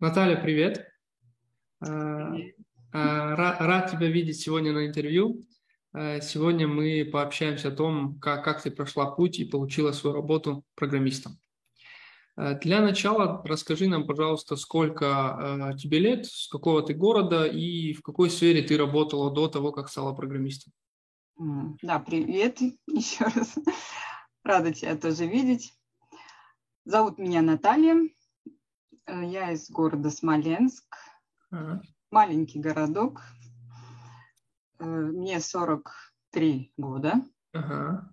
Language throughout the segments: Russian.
Наталья, привет. А, а, рад тебя видеть сегодня на интервью. А, сегодня мы пообщаемся о том, как, как ты прошла путь и получила свою работу программистом. Для начала расскажи нам, пожалуйста, сколько тебе лет, с какого ты города и в какой сфере ты работала до того, как стала программистом. Да, привет еще раз. Рада тебя тоже видеть. Зовут меня Наталья. Э, я из города Смоленск. Ага. Маленький городок. Э, мне 43 года. Ага.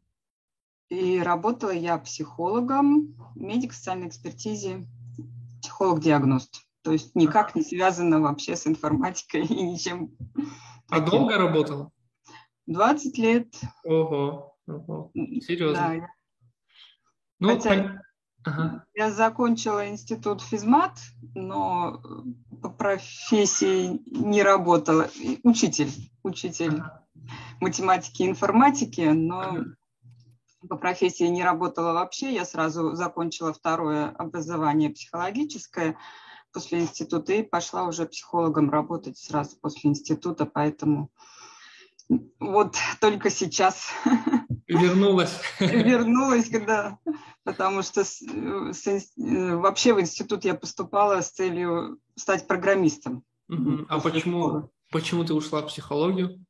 И работала я психологом, медик социальной экспертизе, психолог-диагност. То есть никак не связано вообще с информатикой и ничем. А таким. долго работала? 20 лет. Ого, ого. серьезно. Да. Ну, Хотя Ага. Я закончила институт физмат, но по профессии не работала. Учитель, учитель ага. математики и информатики, но ага. по профессии не работала вообще. Я сразу закончила второе образование психологическое после института и пошла уже психологом работать сразу после института, поэтому вот только сейчас. Вернулась. Вернулась, когда, потому что с, с, э, вообще в институт я поступала с целью стать программистом. Угу. А почему, почему ты ушла в психологию?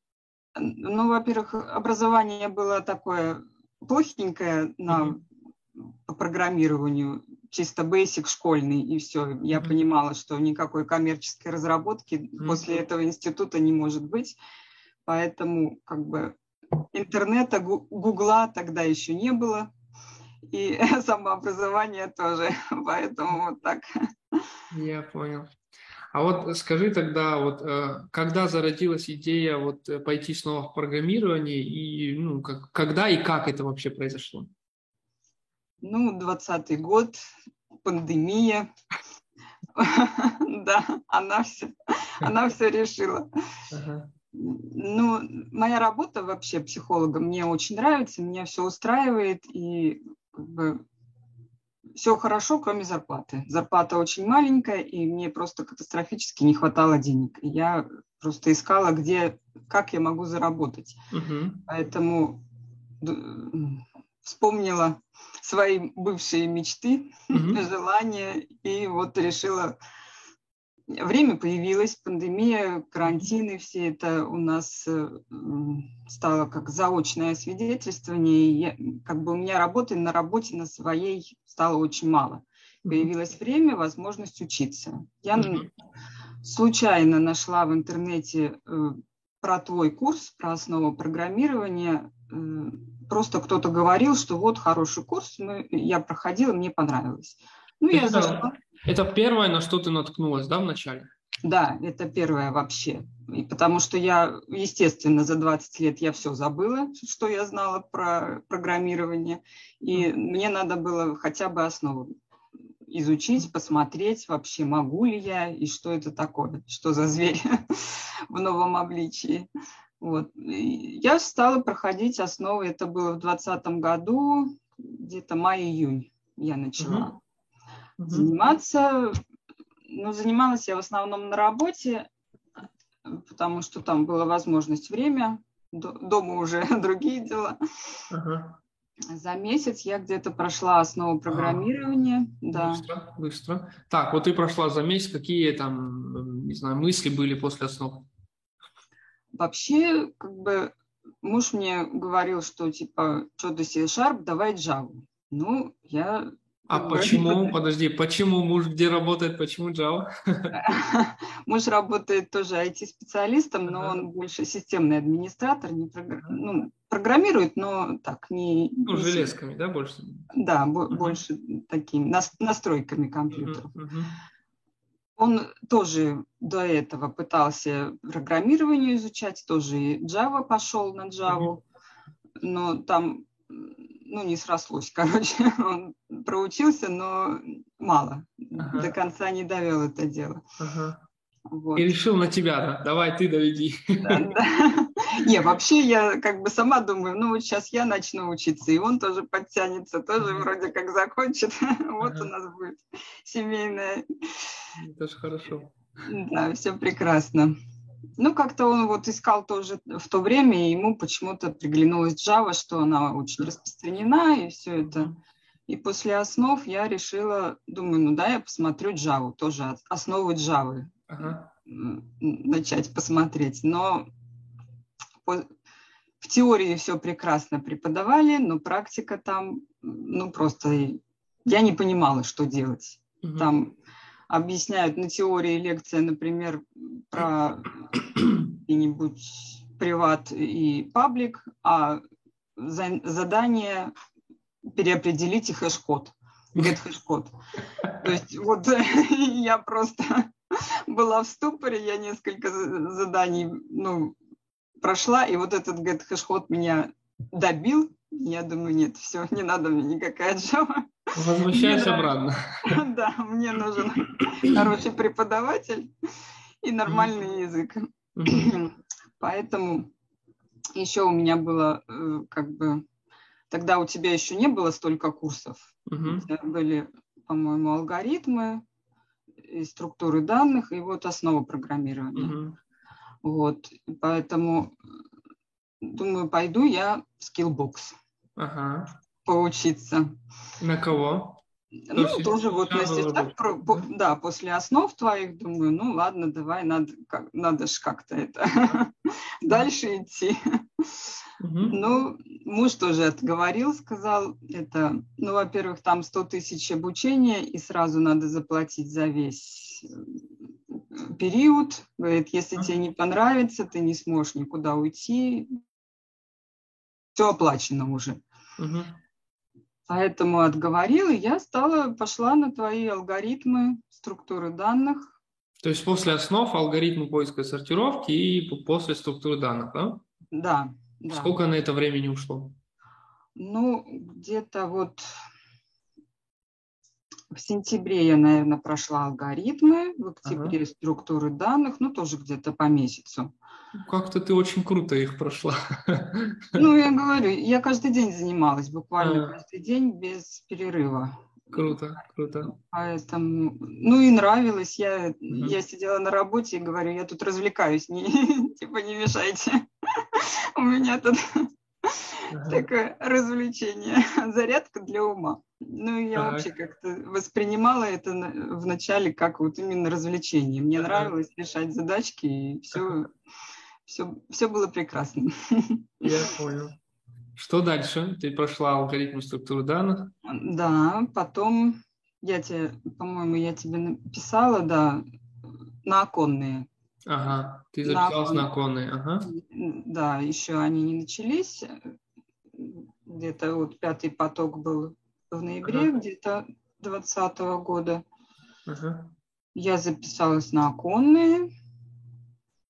Ну, во-первых, образование было такое плохенькое на по программированию, чисто basic школьный, и все. Я угу. понимала, что никакой коммерческой разработки угу. после этого института не может быть поэтому как бы интернета, гугла тогда еще не было, и самообразование тоже, поэтому вот так. Я понял. А вот скажи тогда, вот э, когда зародилась идея вот э, пойти снова в программирование и ну как, когда и как это вообще произошло? Ну, двадцатый год, пандемия, да, она все, она все решила. Ну, моя работа вообще психолога мне очень нравится, меня все устраивает, и как бы, все хорошо, кроме зарплаты. Зарплата очень маленькая, и мне просто катастрофически не хватало денег. И я просто искала, где, как я могу заработать. Угу. Поэтому вспомнила свои бывшие мечты, угу. желания, и вот решила время появилось, пандемия, карантины, все это у нас э, стало как заочное свидетельствование. И я, как бы у меня работы на работе на своей стало очень мало. Появилось время, возможность учиться. Я случайно нашла в интернете э, про твой курс, про основу программирования. Э, просто кто-то говорил, что вот хороший курс, мы, я проходила, мне понравилось. Ну, я зашла. Это первое, на что ты наткнулась, да, вначале? Да, это первое вообще. И потому что я, естественно, за 20 лет я все забыла, что я знала про программирование. И мне надо было хотя бы основу изучить, посмотреть, вообще могу ли я и что это такое, что за зверь в новом обличии. Вот. И я стала проходить основы, это было в 2020 году, где-то май-июнь я начала угу. Заниматься. Ну, занималась я в основном на работе, потому что там была возможность время, дома уже другие дела. Ага. За месяц я где-то прошла основу программирования. А, да. Быстро, быстро. Так, вот ты прошла за месяц, какие там, не знаю, мысли были после основ? Вообще, как бы, муж мне говорил, что типа, что ты C-Sharp, давай Java. Ну, я а почему, подожди, почему? Муж где работает, почему Java? Муж работает тоже IT-специалистом, но он больше системный администратор, не ну, программирует, но так не... Ну, железками, да, больше? Да, больше такими настройками компьютеров. Он тоже до этого пытался программирование изучать, тоже и Java пошел на Java, но там ну, не срослось, короче. Он проучился, но мало. Ага. До конца не довел это дело. Ага. Вот. И решил на тебя, да? Давай ты доведи. Да, да. Не, вообще я как бы сама думаю, ну вот сейчас я начну учиться, и он тоже подтянется, тоже вроде как закончит. Вот у нас будет семейная. Это же хорошо. Да, все прекрасно. Ну, как-то он вот искал тоже в то время, и ему почему-то приглянулась Java, что она очень распространена, и все это. И после основ я решила, думаю, ну да, я посмотрю Java, тоже основы Java. Ага. Начать посмотреть. Но в теории все прекрасно преподавали, но практика там, ну просто я не понимала, что делать. Угу. Там объясняют на теории лекция, например, про какие-нибудь private и public, а задание переопределить hash code, get hash code. То есть вот я просто была в ступоре, я несколько заданий ну, прошла, и вот этот get hash code меня добил. Я думаю, нет, все, не надо мне никакая Java. Возвращайся обратно. Да, мне нужен хороший преподаватель и нормальный язык. Поэтому еще у меня было э, как бы... Тогда у тебя еще не было столько курсов. Были, по-моему, алгоритмы, и структуры данных, и вот основа программирования. Вот, поэтому думаю, пойду я в Skillbox. Ага поучиться. На кого? Ну, То тоже вот на стихах, про, по, да, после основ твоих, думаю, ну ладно, давай, надо, как, надо ж как-то это дальше идти. Ну, муж тоже отговорил, сказал, это, ну, во-первых, там 100 тысяч обучения, и сразу надо заплатить за весь э, период. Говорит, если тебе не понравится, ты не сможешь никуда уйти. Все оплачено уже. Поэтому отговорил, и я стала, пошла на твои алгоритмы структуры данных. То есть после основ алгоритмы поиска и сортировки и после структуры данных, да? Да. да. Сколько на это времени ушло? Ну, где-то вот в сентябре я, наверное, прошла алгоритмы, в октябре ага. структуры данных, ну, тоже где-то по месяцу. Как-то ты очень круто их прошла. Ну, я говорю, я каждый день занималась, буквально а. каждый день без перерыва. Круто, круто. Поэтому, ну и нравилось. Я, угу. я сидела на работе и говорю, я тут развлекаюсь, не, типа не мешайте. У меня тут такое развлечение, зарядка для ума. Ну, я так. вообще как-то воспринимала это вначале как вот именно развлечение. Мне нравилось решать задачки, и все все, все было прекрасно. Я понял. Что дальше? Ты прошла алгоритм структуры данных? Да, потом я тебе, по-моему, я тебе написала, да, на оконные. Ага, ты записалась на, оконные, ага. Да, еще они не начались. Где-то вот пятый поток был в ноябре, ага. где-то 2020 года. Ага. Я записалась на оконные.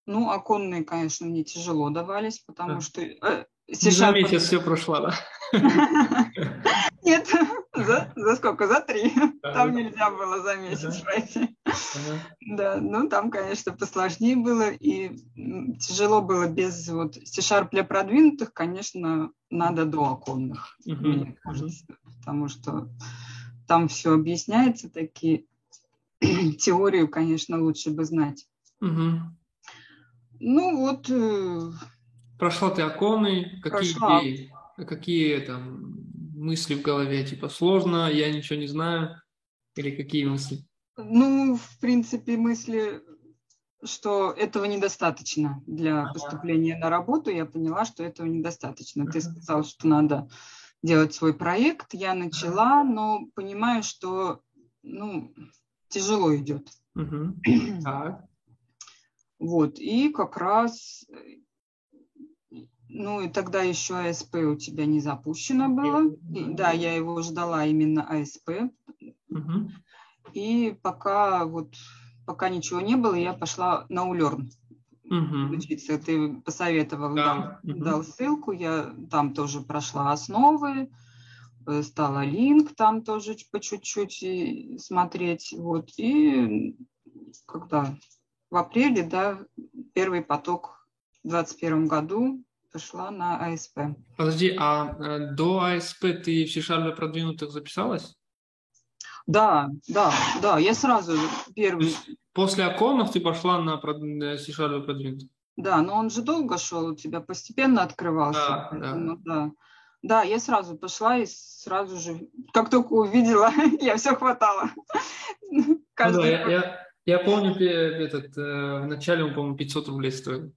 Ну, оконные, конечно, мне тяжело давались, потому да. что... Э, За месяц все прошло, да? Нет, за, за сколько? За три. Там нельзя было за месяц пройти. Да, ну там, конечно, посложнее было, и тяжело было без вот C-Sharp для продвинутых, конечно, надо до оконных, мне кажется, потому что там все объясняется, такие теорию, конечно, лучше бы знать. Ну вот. Э, Прошла ты оконы, какие прошла. идеи, какие там мысли в голове, типа сложно, я ничего не знаю, или какие мысли? Ну, в принципе, мысли, что этого недостаточно для ага. поступления на работу. Я поняла, что этого недостаточно. Ага. Ты сказал, что надо делать свой проект. Я начала, ага. но понимаю, что ну, тяжело идет. Угу. Так. Вот, и как раз, ну и тогда еще АСП у тебя не запущено было. И, да, я его ждала именно АСП. Угу. И пока вот, пока ничего не было, я пошла на Улерн угу. учиться. Ты посоветовал, да. дал, угу. дал ссылку, я там тоже прошла основы, э, стала линк там тоже по чуть-чуть смотреть. Вот, и когда в апреле, да, первый поток в 2021 году пошла на АСП. Подожди, а э, до АСП ты в C-Sharp продвинутых записалась? Да, да, да, я сразу первый. После оконов ты пошла на C-Sharp продвинутых? Да, но он же долго шел, у тебя постепенно открывался. Да, поэтому, да. да. Да, я сразу пошла и сразу же, как только увидела, я все хватала. Ну, да, я, я, я помню, этот, э, вначале он, по-моему, 500 рублей стоил.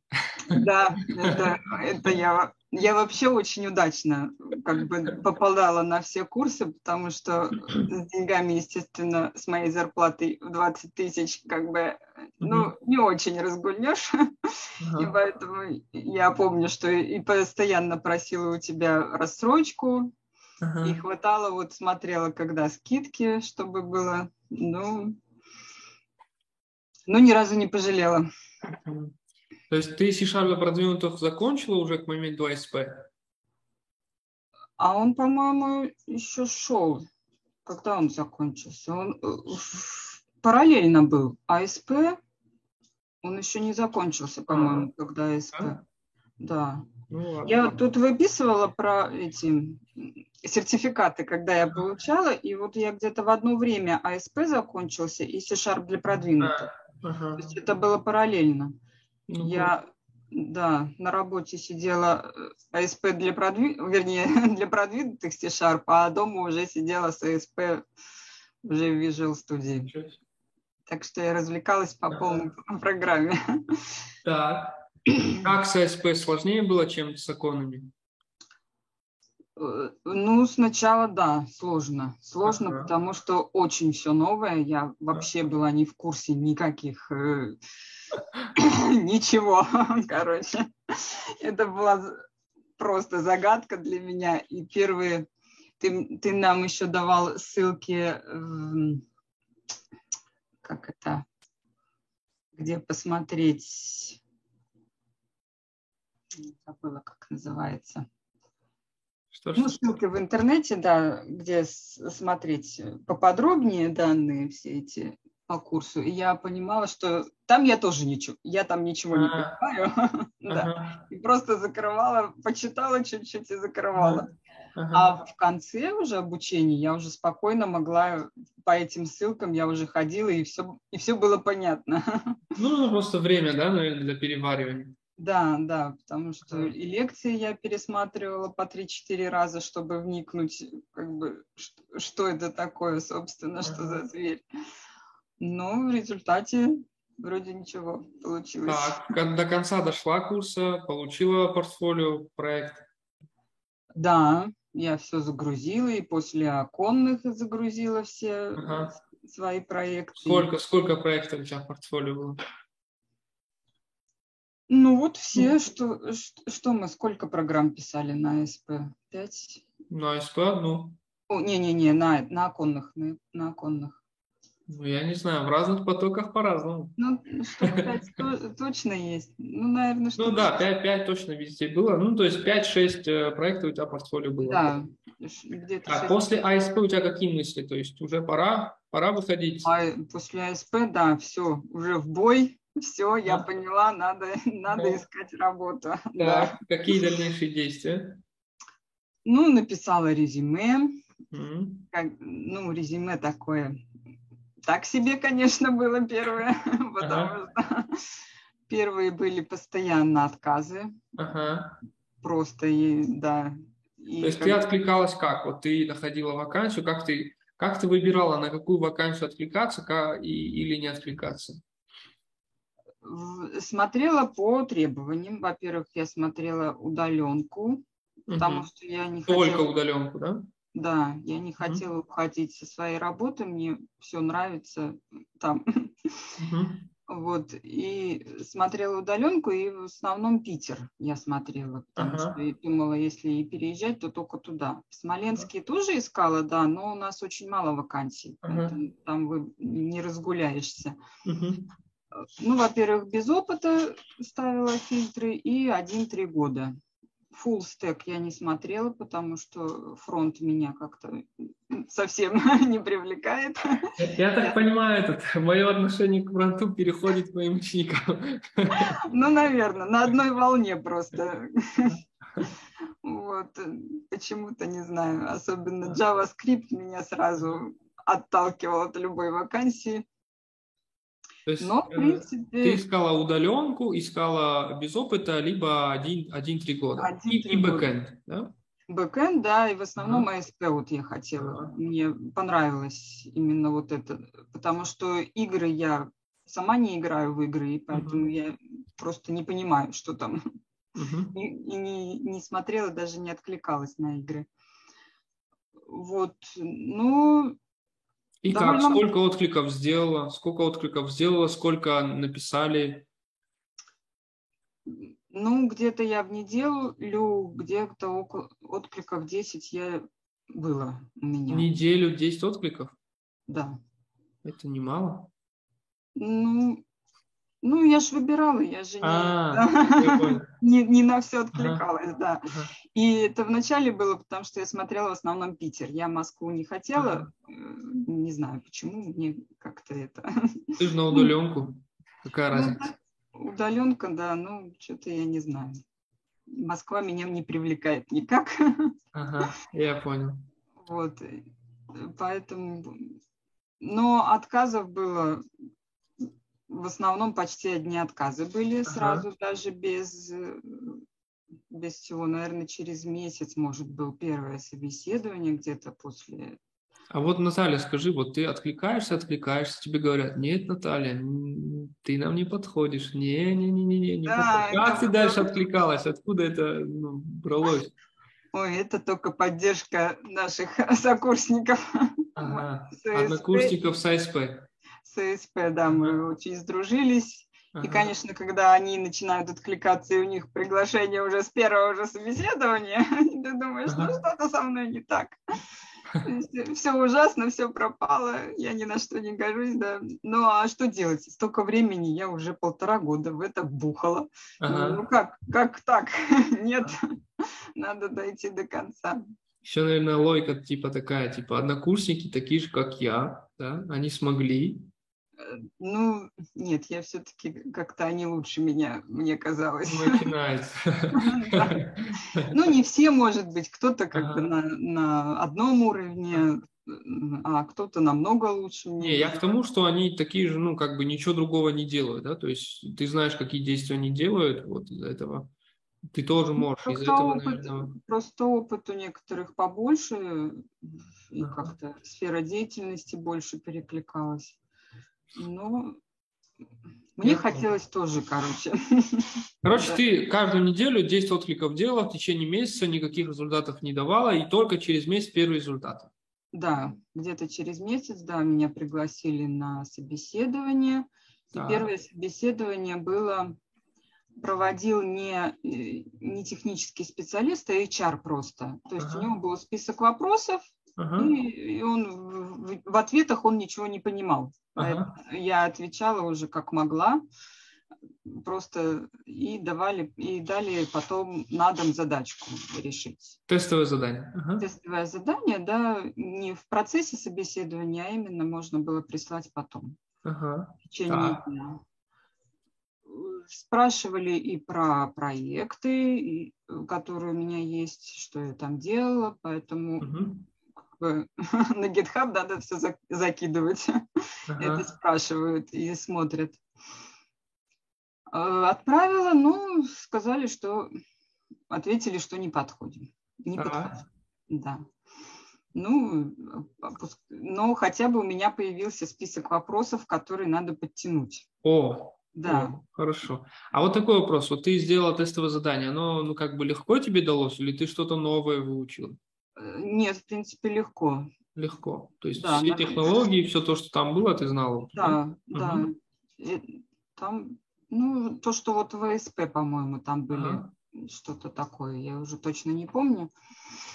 Да, это, это я, я вообще очень удачно как бы попадала на все курсы, потому что с деньгами, естественно, с моей зарплатой в 20 тысяч как бы, ну, не очень разгульнешь. И поэтому я помню, что и постоянно просила у тебя рассрочку, и хватало, вот смотрела, когда скидки, чтобы было, ну, ну, ни разу не пожалела. То есть ты C-Sharp продвинутых закончила уже к моменту АСП? А он, по-моему, еще шел. Когда он закончился? Он э, параллельно был. ASP, он еще не закончился, по-моему, а, когда ASP. А? Да. Ну, я тут выписывала про эти сертификаты, когда я получала, и вот я где-то в одно время ASP закончился и C-Sharp для продвинутых. Ага. То есть это было параллельно. Ну, я, да, на работе сидела э, ASP для продвинутых, вернее, для продвинутых C-Sharp, а дома уже сидела с ASP уже в Visual Studio. Так что я развлекалась по полной программе. Так. Как с АСП сложнее было, чем с оконами? Э, ну, сначала, да, сложно. Сложно, ага. потому что очень все новое. Я вообще была не в курсе никаких э, ничего, короче. Это была просто загадка для меня. И первые... Ты, ты нам еще давал ссылки, как это, где посмотреть, забыла, как называется. Что, ну, ссылки в интернете, да, где смотреть поподробнее данные все эти по курсу, и я понимала, что там я тоже ничего, я там ничего не понимаю, да, и просто закрывала, почитала чуть-чуть и закрывала. А в конце уже обучения я уже спокойно могла по этим ссылкам, я уже ходила, и все, и все было понятно. Ну, просто время, да, наверное, для переваривания. Да, да, потому что и лекции я пересматривала по 3-4 раза, чтобы вникнуть, как бы, что, что это такое, собственно, что за зверь. Но в результате вроде ничего получилось. Так, до конца дошла курса, получила портфолио, проект? Да, я все загрузила, и после оконных загрузила все ага. свои проекты. Сколько, сколько проектов у тебя в портфолио было? Ну вот все, что, что мы, сколько программ писали на АСП? Пять? На АСП одну. Не-не-не, на, на оконных, на, на оконных. Ну, я не знаю, в разных потоках по-разному. Ну, штук 5 точно есть. Ну, наверное, что Ну да, 5, 5 точно везде было. Ну, то есть 5-6 э, проектов у тебя портфолио было. Да. Где-то а после АСП у тебя какие мысли? То есть уже пора, пора выходить? А после АСП, да, все, уже в бой. Все, я да. поняла, надо, надо да. искать работу. Так, да. какие дальнейшие действия? Ну, написала резюме. Mm-hmm. Как, ну, резюме такое так себе, конечно, было первое, потому что первые были постоянно отказы. Ага. Просто, и, да. И То есть как... ты откликалась как? Вот ты находила вакансию, как ты, как ты выбирала, на какую вакансию откликаться как, и, или не откликаться? Смотрела по требованиям. Во-первых, я смотрела удаленку, потому угу. что я не Только хотела... удаленку, да? Да, я не хотела mm-hmm. уходить со своей работы, мне все нравится там. Mm-hmm. Вот, и смотрела удаленку, и в основном Питер я смотрела, потому uh-huh. что я думала, если и переезжать, то только туда. В Смоленске uh-huh. тоже искала, да, но у нас очень мало вакансий, uh-huh. там вы не разгуляешься. Uh-huh. Ну, во-первых, без опыта ставила фильтры и один-три года. Full stack я не смотрела, потому что фронт меня как-то совсем не привлекает. Я так понимаю, этот, мое отношение к фронту переходит к моим ученикам. Ну, наверное, на одной волне просто. Вот, почему-то не знаю, особенно JavaScript меня сразу отталкивал от любой вакансии. То есть, Но, в э, принципе... Ты искала удаленку, искала без опыта, либо один-три один, года. Один, и, и бэкэнд, да? Бэкэнд, да, и в основном ага. ASP вот я хотела. Ага. Мне понравилось именно вот это, потому что игры я сама не играю в игры, и поэтому ага. я просто не понимаю, что там. Ага. И, и не, не смотрела, даже не откликалась на игры. Вот, ну, и Довольно... как? Сколько откликов сделала? Сколько откликов сделала? Сколько написали? Ну, где-то я в неделю, где-то около откликов 10 я было у меня. Неделю 10 откликов? Да. Это немало? Ну, ну, я же выбирала, я же а, не, не, на все откликалась, да. И это вначале было, потому что я смотрела в основном Питер. Я Москву не хотела, э, не знаю почему, мне как-то это... Ты же на удаленку, какая ну разница? Удаленка, да, ну, что-то я не знаю. Москва меня не привлекает никак. Ага, я понял. Вот, э, поэтому... Но отказов было в основном почти одни отказы были ага. сразу, даже без, без всего. Наверное, через месяц, может, был первое собеседование где-то после. А вот, Наталья, скажи, вот ты откликаешься, откликаешься, тебе говорят, нет, Наталья, ты нам не подходишь, не-не-не-не, не да, Как ты дальше откликалась? Откуда это ну, бралось? Ой, это только поддержка наших сокурсников. Ага. Однокурсников с АСП с СП, да, мы очень сдружились. Ага. И, конечно, когда они начинают откликаться, и у них приглашение уже с первого же собеседования, ты думаешь, ну что-то со мной не так. Все ужасно, все пропало, я ни на что не гожусь, да. Ну а что делать? Столько времени я уже полтора года в это бухала. Ага. Ну как, как так? Нет, надо дойти до конца. Еще, наверное, логика типа такая, типа однокурсники такие же, как я, да, они смогли, ну, нет, я все-таки как-то они лучше меня, мне казалось. Начинается. Ну, не все, может быть, кто-то как бы на одном уровне, а кто-то намного лучше. Не, я к тому, что они такие же, ну, как бы ничего другого не делают, да, то есть ты знаешь, какие действия они делают, вот из-за этого ты тоже ну, можешь. Из этого, опыт, наверное... Просто опыт у некоторых побольше, и как-то сфера деятельности больше перекликалась. Ну, мне хотелось тоже, короче. Короче, ты каждую неделю 10 откликов делала, в течение месяца никаких результатов не давала, и только через месяц первые результаты. Да, где-то через месяц, да, меня пригласили на собеседование. И первое собеседование было, проводил не, не технический специалист, а HR просто. То есть ага. у него был список вопросов, ага. и он в, ответах он ничего не понимал. Ага. Я отвечала уже как могла, просто и давали, и дали потом на дом задачку решить. Тестовое задание. Ага. Тестовое задание, да, не в процессе собеседования, а именно можно было прислать потом. Ага. В течение дня. Спрашивали и про проекты, которые у меня есть, что я там делала, поэтому угу бы на GitHub надо все закидывать. Ага. Это спрашивают и смотрят. Э, отправила, ну, сказали, что ответили, что не подходим. Не ага. подходим. Да. Ну, но хотя бы у меня появился список вопросов, которые надо подтянуть. О, да. О, хорошо. А вот такой вопрос. Вот ты сделала тестовое задание, оно ну, как бы легко тебе далось, или ты что-то новое выучил? Нет, в принципе, легко. Легко. То есть да, все технологии, все то, что там было, ты знала? Да, да. Угу. И там, ну, то, что вот в АСП, по-моему, там были ага. что-то такое, я уже точно не помню.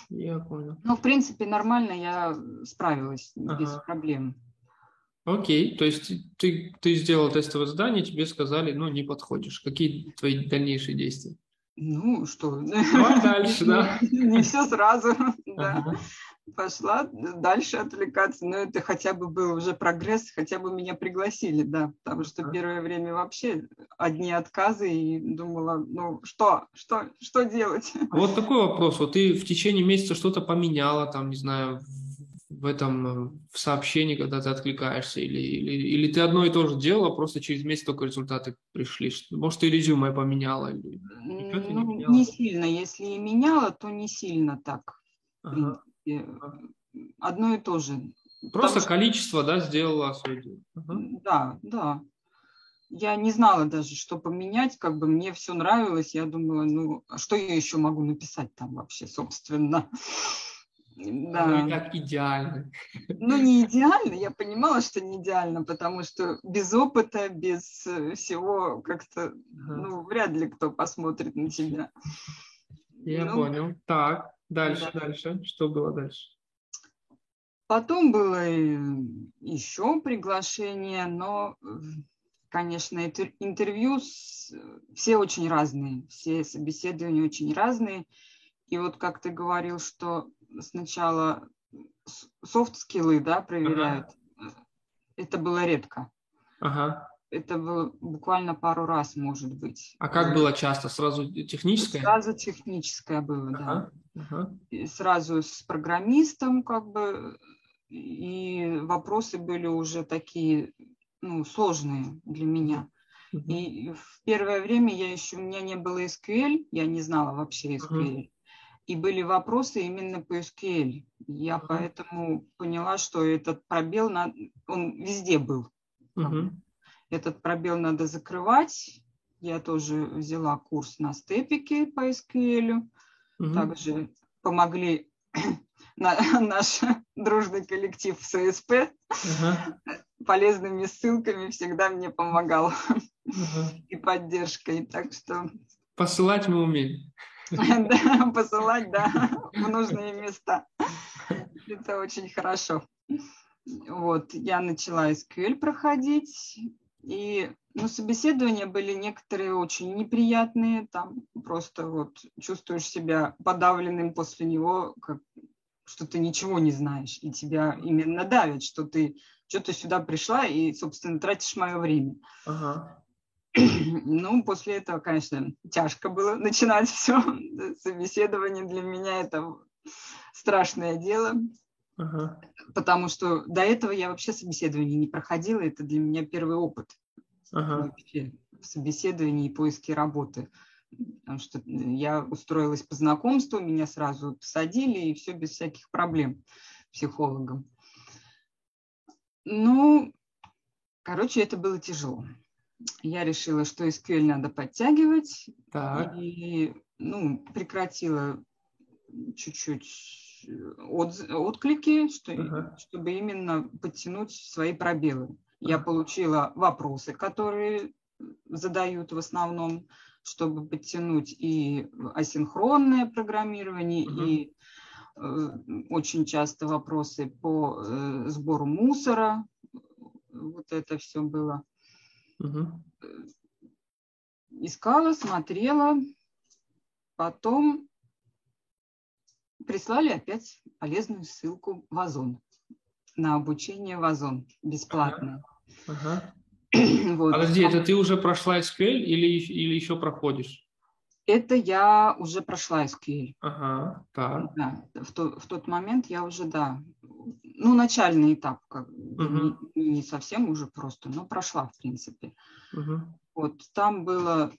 Я понял. Но, в принципе, нормально я справилась ага. без проблем. Окей, то есть ты, ты сделал тестовое задание, тебе сказали, ну, не подходишь. Какие твои дальнейшие действия? Ну, что? Давай дальше, да. Не все сразу, да. пошла дальше отвлекаться. Но это хотя бы был уже прогресс, хотя бы меня пригласили, да. Потому что первое время вообще одни отказы и думала, ну что, что, что делать? А вот такой вопрос. Вот ты в течение месяца что-то поменяла, там, не знаю, в этом э, в сообщении, когда ты откликаешься, или, или, или ты одно и то же делала, просто через месяц только результаты пришли. Может, ты резюме поменяла? Или... Ну, не, меняла? не сильно. Если и меняла, то не сильно так. Ага. Одно и то же. Просто Потому количество, что... да, сделала свое дело. Ага. Да, да. Я не знала даже, что поменять, как бы мне все нравилось. Я думала, ну, а что я еще могу написать там вообще, собственно. Да. Ну как идеально. Ну, не идеально, я понимала, что не идеально, потому что без опыта, без э, всего как-то, ну, вряд ли кто посмотрит на тебя. Я ну, понял. Так, дальше, да. дальше. Что было дальше? Потом было еще приглашение, но, конечно, интервью все очень разные, все собеседования очень разные. И вот как ты говорил, что сначала софт-скиллы, да, проверяют. Ага. Это было редко. Ага. Это было буквально пару раз, может быть. А как было часто? Сразу техническое? Сразу техническое было, ага. да. Ага. И сразу с программистом, как бы, и вопросы были уже такие, ну, сложные для меня. И в первое время я еще, у меня не было SQL, я не знала вообще SQL. Uh-huh и были вопросы именно по SQL. Я uh-huh. поэтому поняла, что этот пробел, он везде был. Uh-huh. Этот пробел надо закрывать. Я тоже взяла курс на степике по SQL. Uh-huh. Также помогли наш дружный коллектив ССП. Uh-huh. Полезными ссылками всегда мне помогал. Uh-huh. И поддержкой. Так что... Посылать мы умеем. Да, посылать, да, в нужные места. Это очень хорошо. Вот, я начала SQL проходить, и ну, собеседования были некоторые очень неприятные, там просто вот чувствуешь себя подавленным после него, как, что ты ничего не знаешь, и тебя именно давят, что ты что-то сюда пришла и, собственно, тратишь мое время. Ага. Ну, после этого, конечно, тяжко было начинать все. Собеседование для меня это страшное дело. Ага. Потому что до этого я вообще собеседование не проходила. Это для меня первый опыт ага. в собеседовании и поиске работы. Потому что я устроилась по знакомству, меня сразу посадили, и все без всяких проблем психологом. Ну, короче, это было тяжело я решила, что SQL надо подтягивать. Так. И ну, прекратила чуть-чуть от, отклики, что, ага. чтобы именно подтянуть свои пробелы. Ага. Я получила вопросы, которые задают в основном, чтобы подтянуть и асинхронное программирование, ага. и э, очень часто вопросы по э, сбору мусора. Вот это все было. Угу. Искала, смотрела, потом прислали опять полезную ссылку в Озон на обучение в Озон бесплатное. Ага. Вот. Подожди, это ты уже прошла SQL или, или еще проходишь? Это я уже прошла SQL. Ага, так. Да, в, то, в тот момент я уже, да, ну, начальный этап, как угу. не, не совсем уже просто, но прошла, в принципе. Угу. Вот, там было,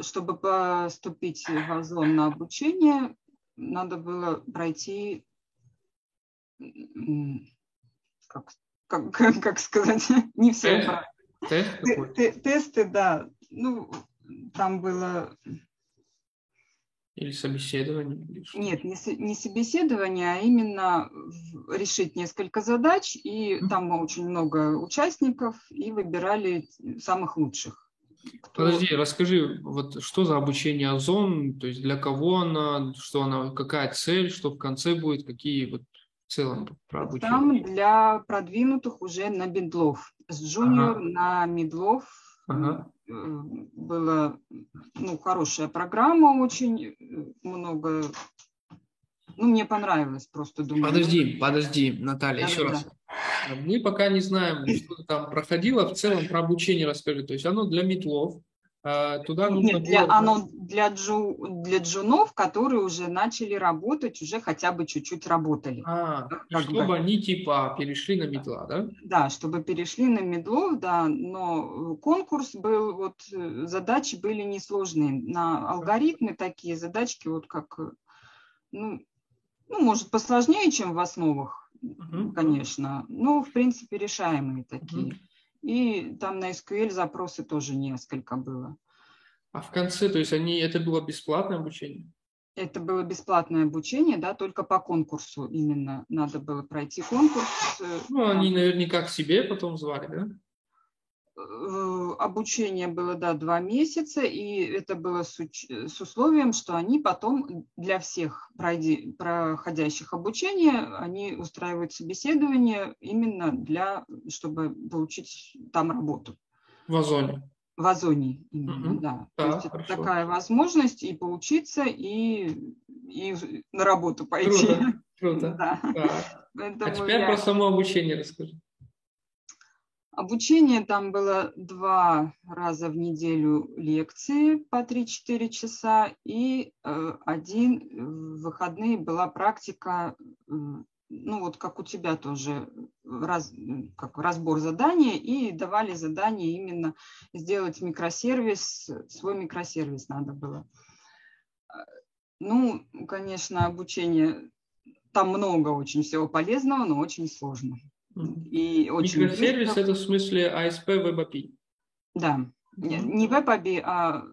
чтобы поступить в Озон на обучение, надо было пройти, как, как, как сказать, не все. Тест? Тесты, да. Ну, там было или собеседование? Нет, не, не собеседование, а именно решить несколько задач, и mm-hmm. там очень много участников, и выбирали самых лучших. Кто... Подожди, расскажи, вот что за обучение Озон, то есть для кого она, что она, какая цель, что в конце будет, какие вот в целом про обучение? Там для продвинутых уже на медлов, с джуниор ага. на медлов ага. Э, была ну, хорошая программа, очень э, много Ну, мне понравилось, просто думаю. Подожди, подожди, Наталья, да, еще да, раз. Да. Мы пока не знаем, что там проходило. В целом про обучение расскажи. То есть оно для метлов, а, туда нужно Нет, для, было... оно для, джу, для джунов, которые уже начали работать, уже хотя бы чуть-чуть работали. А, чтобы бы. они типа перешли на медла, да? Да, чтобы перешли на медлов, да, но конкурс был, вот задачи были несложные. На алгоритмы такие задачки, вот как, ну, ну может, посложнее, чем в основах, угу. конечно, но, в принципе, решаемые такие. Угу. И там на SQL запросы тоже несколько было. А в конце, то есть они, это было бесплатное обучение? Это было бесплатное обучение, да, только по конкурсу именно надо было пройти конкурс. Э, ну, они наверняка к себе потом звали, да? Э, обучение было, да, два месяца, и это было с, с условием, что они потом для всех пройди, проходящих обучение, они устраивают собеседование именно для, чтобы получить там работу. В Озоне. В Озоне именно, угу. да. да. То есть хорошо. это такая возможность и поучиться, и, и на работу пойти. Круто, круто. Да. Да. А теперь я... про само обучение расскажи. Обучение там было два раза в неделю лекции по 3-4 часа, и э, один в выходные была практика, э, ну вот как у тебя тоже, раз, как разбор задания, и давали задание именно сделать микросервис, свой микросервис надо было. Ну, конечно, обучение, там много очень всего полезного, но очень сложно. И очень Микросервис быстро. это в смысле ASP Web API? Да, не Web API, а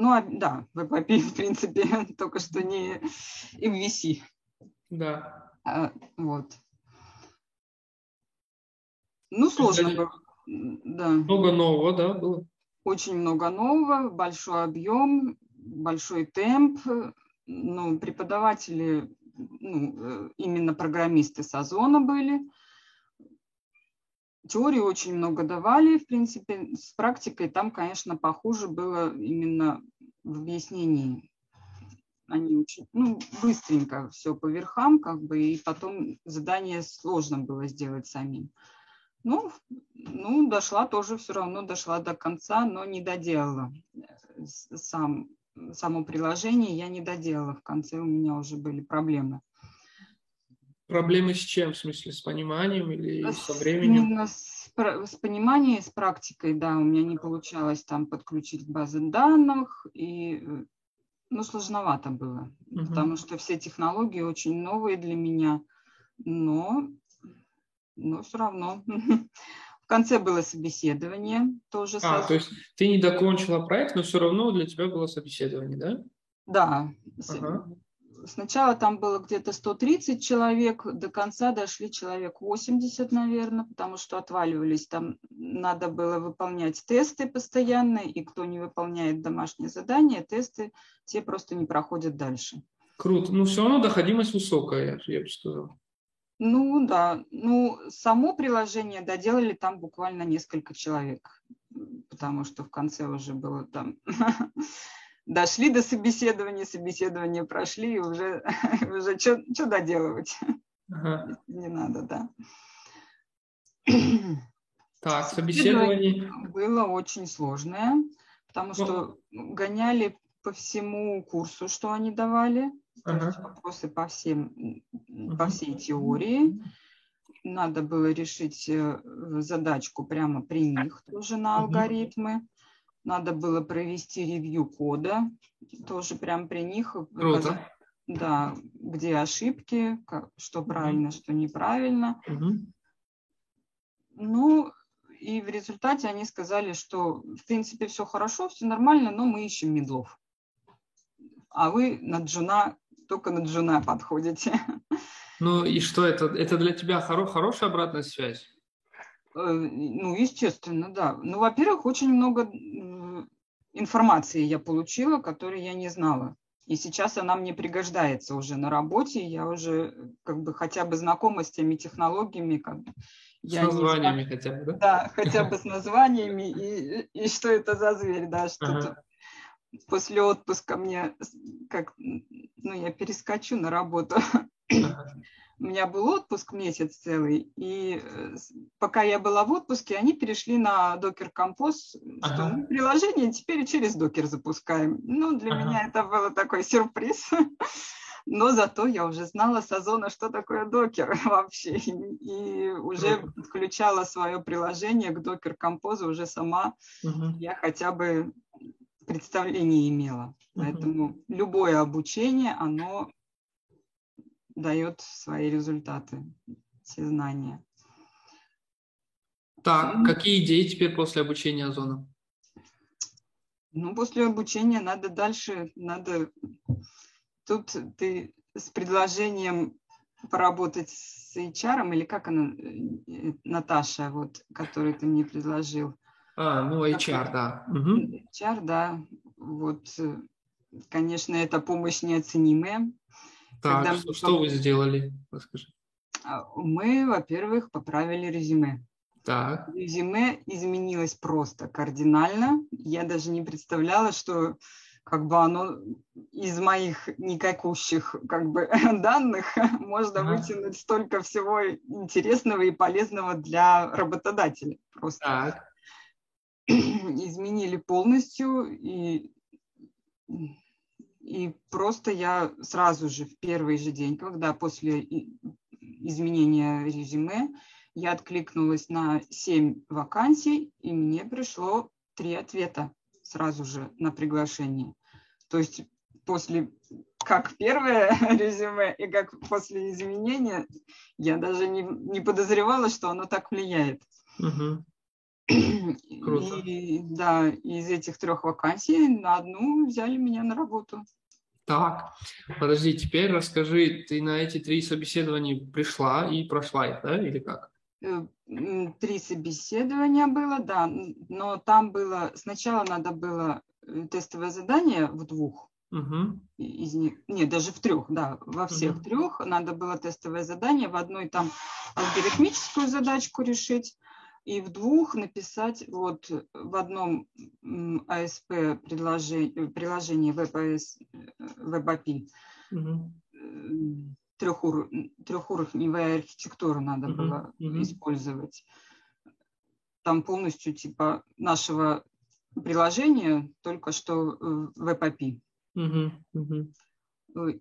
ну, а, да, Web API, в принципе, только что не MVC. Да. А, вот. Ну, сложно было. Да. Много нового, да, было? Очень много нового, большой объем, большой темп. Ну, преподаватели ну, э, именно программисты с Озона были. Теории очень много давали, в принципе, с практикой там, конечно, похуже было именно в объяснении. Они очень, ну, быстренько все по верхам, как бы, и потом задание сложно было сделать самим. Ну, ну, дошла тоже все равно, дошла до конца, но не доделала э, сам само приложение я не доделала. В конце у меня уже были проблемы. Проблемы с чем? В смысле, с пониманием или со временем? С, с пониманием, с практикой, да. У меня не получалось там подключить базы данных, и ну, сложновато было, угу. потому что все технологии очень новые для меня, но, но все равно. конце было собеседование тоже. А, то есть ты не докончила проект, но все равно для тебя было собеседование, да? Да. Ага. Сначала там было где-то 130 человек, до конца дошли человек 80, наверное, потому что отваливались. Там надо было выполнять тесты постоянно, и кто не выполняет домашние задания, тесты, те просто не проходят дальше. Круто. Ну, все равно доходимость высокая, я бы сказал. Ну да, ну само приложение доделали там буквально несколько человек, потому что в конце уже было там дошли до собеседования, собеседование прошли, и уже, уже что доделывать? Ага. Не надо, да. Так, собеседование. Было очень сложное, потому ну. что гоняли по всему курсу, что они давали ага. вопросы по, всем, по всей теории. Надо было решить э, задачку прямо при них, тоже на алгоритмы. Надо было провести ревью кода, тоже прямо при них. Круто. Да, где ошибки, как, что правильно, что неправильно. Ну, и в результате они сказали, что в принципе все хорошо, все нормально, но мы ищем медлов. А вы на джуна только на джуна подходите. Ну и что это? Это для тебя хоро- хорошая обратная связь? Э, ну, естественно, да. Ну, во-первых, очень много информации я получила, которой я не знала. И сейчас она мне пригождается уже на работе. Я уже как бы хотя бы знакома с теми технологиями, как с я названиями хотя бы, да? Да, хотя бы с названиями и, и что это за зверь, да, что ага. После отпуска мне как, ну, я перескочу на работу. У меня был отпуск месяц целый, и э, пока я была в отпуске, они перешли на Docker Compose, ага. что мы приложение теперь через Docker запускаем. Ну, для ага. меня это был такой сюрприз. Но зато я уже знала с Озона, что такое докер вообще, и уже подключала свое приложение к Docker Compose уже сама. Угу. Я хотя бы представление имела. Поэтому любое обучение, оно дает свои результаты, все знания. Так, какие идеи теперь после обучения Озона? Ну, после обучения надо дальше, надо... Тут ты с предложением поработать с HR, или как она, э, Наташа, вот, которую ты мне предложил. А, ну, HR, да. Угу. HR, да. Вот, э, конечно, это помощь неоценимая. Так, Когда что, что вы сделали? Расскажи. А, мы, во-первых, поправили резюме. Так. Резюме изменилось просто кардинально. Я даже не представляла, что как бы оно из моих никакущих как бы данных можно ага. вытянуть столько всего интересного и полезного для работодателя. Просто так. изменили полностью и и просто я сразу же в первый же день, когда после изменения резюме, я откликнулась на 7 вакансий, и мне пришло три ответа сразу же на приглашение. То есть после как первое резюме и как после изменения, я даже не, не подозревала, что оно так влияет. Угу. Круто. И да, из этих трех вакансий на одну взяли меня на работу. Так, подожди, теперь расскажи, ты на эти три собеседования пришла и прошла их, да, или как? Э, три собеседования было, да, но там было, сначала надо было э, тестовое задание в двух, угу. из них, нет, даже в трех, да, во всех угу. трех надо было тестовое задание, в одной там алгоритмическую задачку решить, и в двух написать вот в одном ASP приложении, приложении WebAS, WebAPI угу. трехур, трехуровневая архитектура надо угу. было угу. использовать. Там полностью типа нашего приложения, только что WebAPI. Угу. Угу.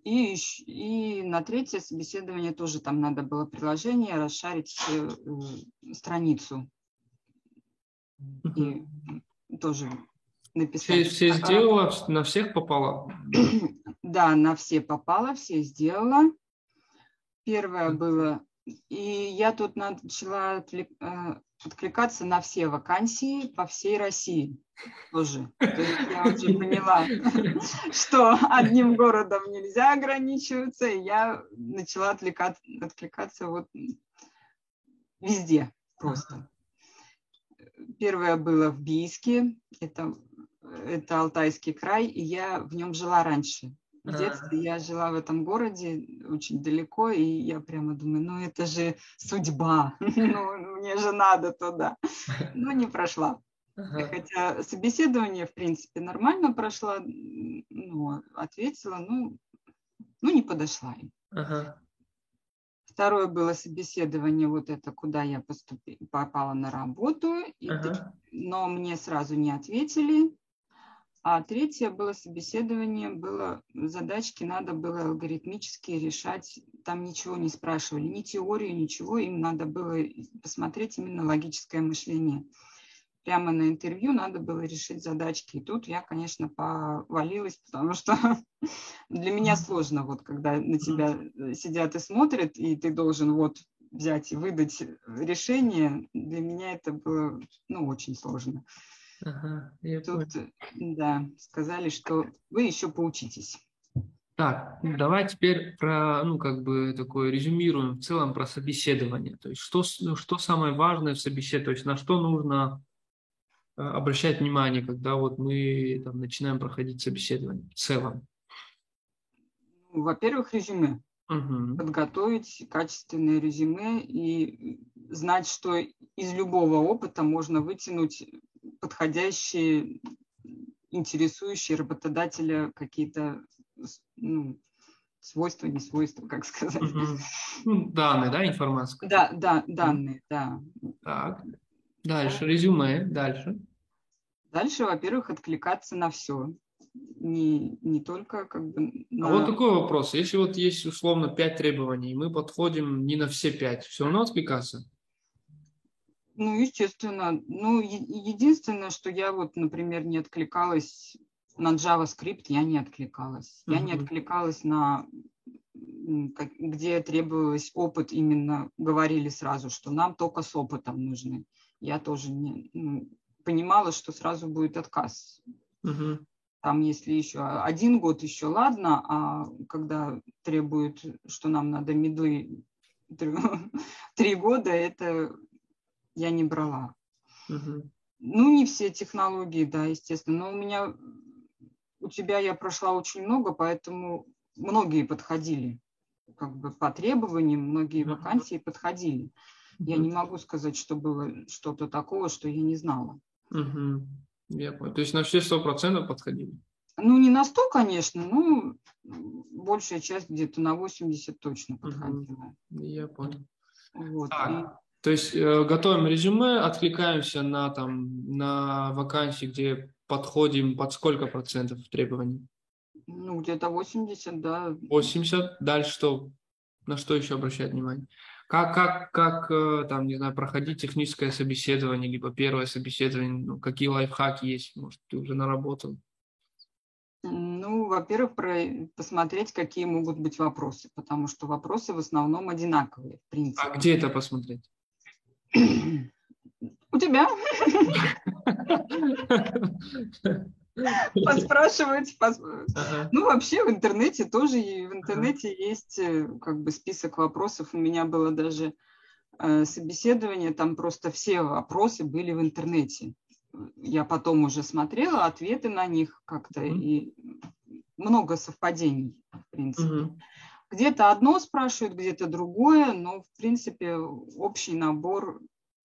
И, и на третье собеседование тоже там надо было приложение расшарить э, страницу. И тоже написать. Все, все сделала, на всех попала? Да, на все попала, все сделала. Первое было, и я тут начала э, откликаться на все вакансии по всей России тоже. То есть я уже поняла, что одним городом нельзя ограничиваться, и я начала отвлекаться, откликаться вот везде просто. Первое было в Бийске, это, это Алтайский край, и я в нем жила раньше. В детстве я жила в этом городе очень далеко, и я прямо думаю, ну это же судьба, ну мне же надо туда. Но не прошла. Хотя собеседование, в принципе, нормально прошло, ну, ответила, ну, ну не подошла им. Ага. Второе было собеседование, вот это, куда я поступила, попала на работу, и ага. но мне сразу не ответили. А третье было собеседование, было задачки, надо было алгоритмически решать, там ничего не спрашивали, ни теорию, ничего, им надо было посмотреть именно логическое мышление. Прямо на интервью надо было решить задачки. И тут я, конечно, повалилась, потому что для меня сложно, вот когда на тебя сидят и смотрят, и ты должен вот взять и выдать решение, для меня это было, ну, очень сложно. Ага, я Тут, понял. да, сказали, что вы еще поучитесь. Так, давай теперь про, ну, как бы такое резюмируем в целом про собеседование. То есть, что, ну, что самое важное в собеседовании, то есть, на что нужно обращать внимание, когда вот мы там, начинаем проходить собеседование в целом? Ну, во-первых, резюме. Угу. Подготовить качественное резюме и знать, что из любого опыта можно вытянуть подходящие интересующие работодателя какие-то ну, свойства, не свойства, как сказать. Ну, данные, да, информация? Да, да, данные, да. Так, дальше, резюме, дальше. Дальше, во-первых, откликаться на все. Не, не только как бы на... А вот такой вопрос. Если вот есть условно пять требований, мы подходим не на все пять, все равно откликаться? Ну, естественно. Ну, единственное, что я вот, например, не откликалась на JavaScript, я не откликалась. Mm-hmm. Я не откликалась на где требовалось опыт, именно говорили сразу, что нам только с опытом нужны. Я тоже не, ну, понимала, что сразу будет отказ. Угу. Там, если еще один год, еще ладно, а когда требуют, что нам надо медлы три, года, это я не брала. Угу. Ну, не все технологии, да, естественно. Но у меня, у тебя я прошла очень много, поэтому многие подходили. Как бы по требованиям многие вакансии подходили. Я не могу сказать, что было что-то такого, что я не знала. Угу. Я понял. То есть на все сто процентов подходили? Ну, не на 100, конечно, но большая часть где-то на 80 точно подходила. Угу. Я понял. Вот. Так. То есть э, готовим резюме, откликаемся на, там, на вакансии, где подходим под сколько процентов требований? Ну, где-то 80, да. 80. Дальше что? На что еще обращать внимание? Как, как, как э, там, не знаю, проходить техническое собеседование, либо первое собеседование, ну, какие лайфхаки есть, может, ты уже наработал? Ну, во-первых, про... посмотреть, какие могут быть вопросы, потому что вопросы в основном одинаковые, в принципе. А где это посмотреть? У тебя. Поспрашивать. Пос... Ага. Ну, вообще в интернете тоже, в интернете ага. есть э, как бы список вопросов. У меня было даже э, собеседование, там просто все вопросы были в интернете. Я потом уже смотрела ответы на них как-то, и много совпадений, в принципе. Где-то одно спрашивают, где-то другое, но, в принципе, общий набор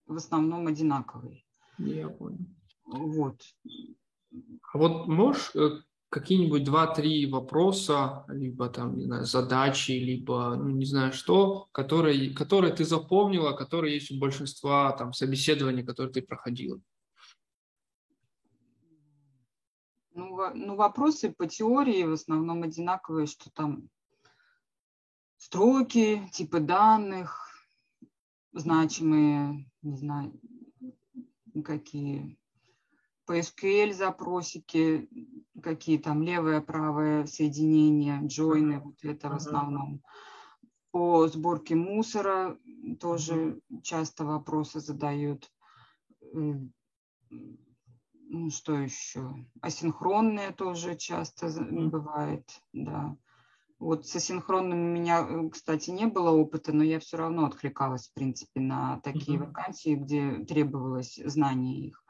в основном одинаковый. Я понял. Вот. А вот можешь э, какие-нибудь два-три вопроса, либо там, не знаю, задачи, либо, ну, не знаю что, которые, которые ты запомнила, которые есть у большинства там собеседований, которые ты проходила? Ну, ну, вопросы по теории в основном одинаковые, что там строки, типы данных, значимые, не знаю, какие по SQL запросики, какие там левое, правое соединение, джойны, вот это в основном. По сборке мусора тоже часто вопросы задают. Ну, что еще? Асинхронные тоже часто бывает, да. Вот с асинхронным у меня, кстати, не было опыта, но я все равно откликалась, в принципе, на такие mm-hmm. вакансии, где требовалось знание их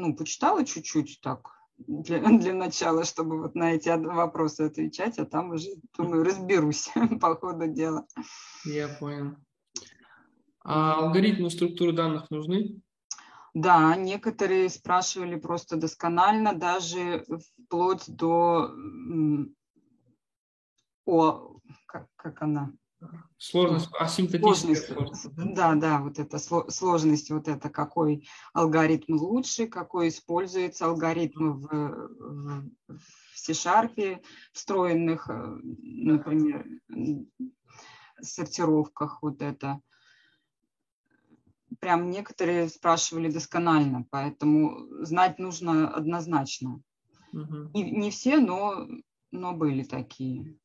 ну, почитала чуть-чуть так для, для начала, чтобы вот на эти вопросы отвечать, а там уже, думаю, разберусь по ходу дела. Я понял. А алгоритмы структуры данных нужны? Да, некоторые спрашивали просто досконально, даже вплоть до о, как, как она, Сложность, асимптотическая сложность. сложность. Да, да, вот эта сложность, вот это какой алгоритм лучше, какой используется алгоритм в, в C-Sharp, встроенных, э, например, сортировках вот это. Прям некоторые спрашивали досконально, поэтому знать нужно однозначно. Угу. Не, не все, но, но были такие.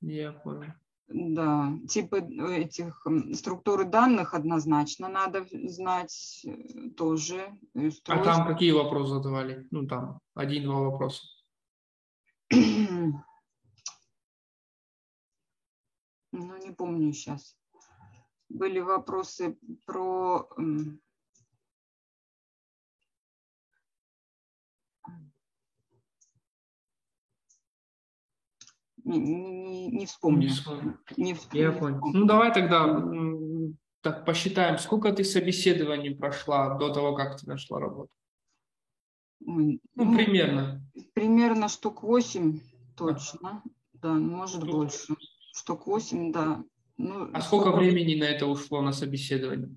Я понял. Да, типы э, этих структуры данных однозначно надо знать э, тоже. А там какие вопросы задавали? Ну, там один-два вопроса. ну, не помню сейчас. Были вопросы про не, не, не вспомню. Не вспомню. Не вспомню. Я понял. Ну, давай тогда так посчитаем, сколько ты собеседований прошла до того, как ты нашла работу? Ну, ну, примерно. Примерно штук 8 точно. Да, может штук... больше. Штук 8, да. Ну, а сколько, сколько времени на это ушло на собеседование?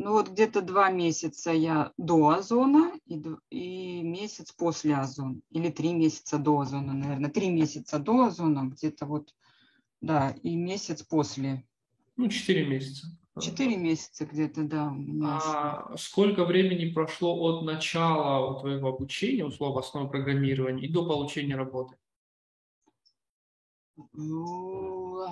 Ну вот где-то два месяца я до озона и, и месяц после озона. Или три месяца до озона, наверное. Три месяца до озона, где-то вот, да, и месяц после. Ну, четыре месяца. Четыре месяца где-то, да. А сколько времени прошло от начала твоего обучения, условно, основы программирования, и до получения работы? Ну,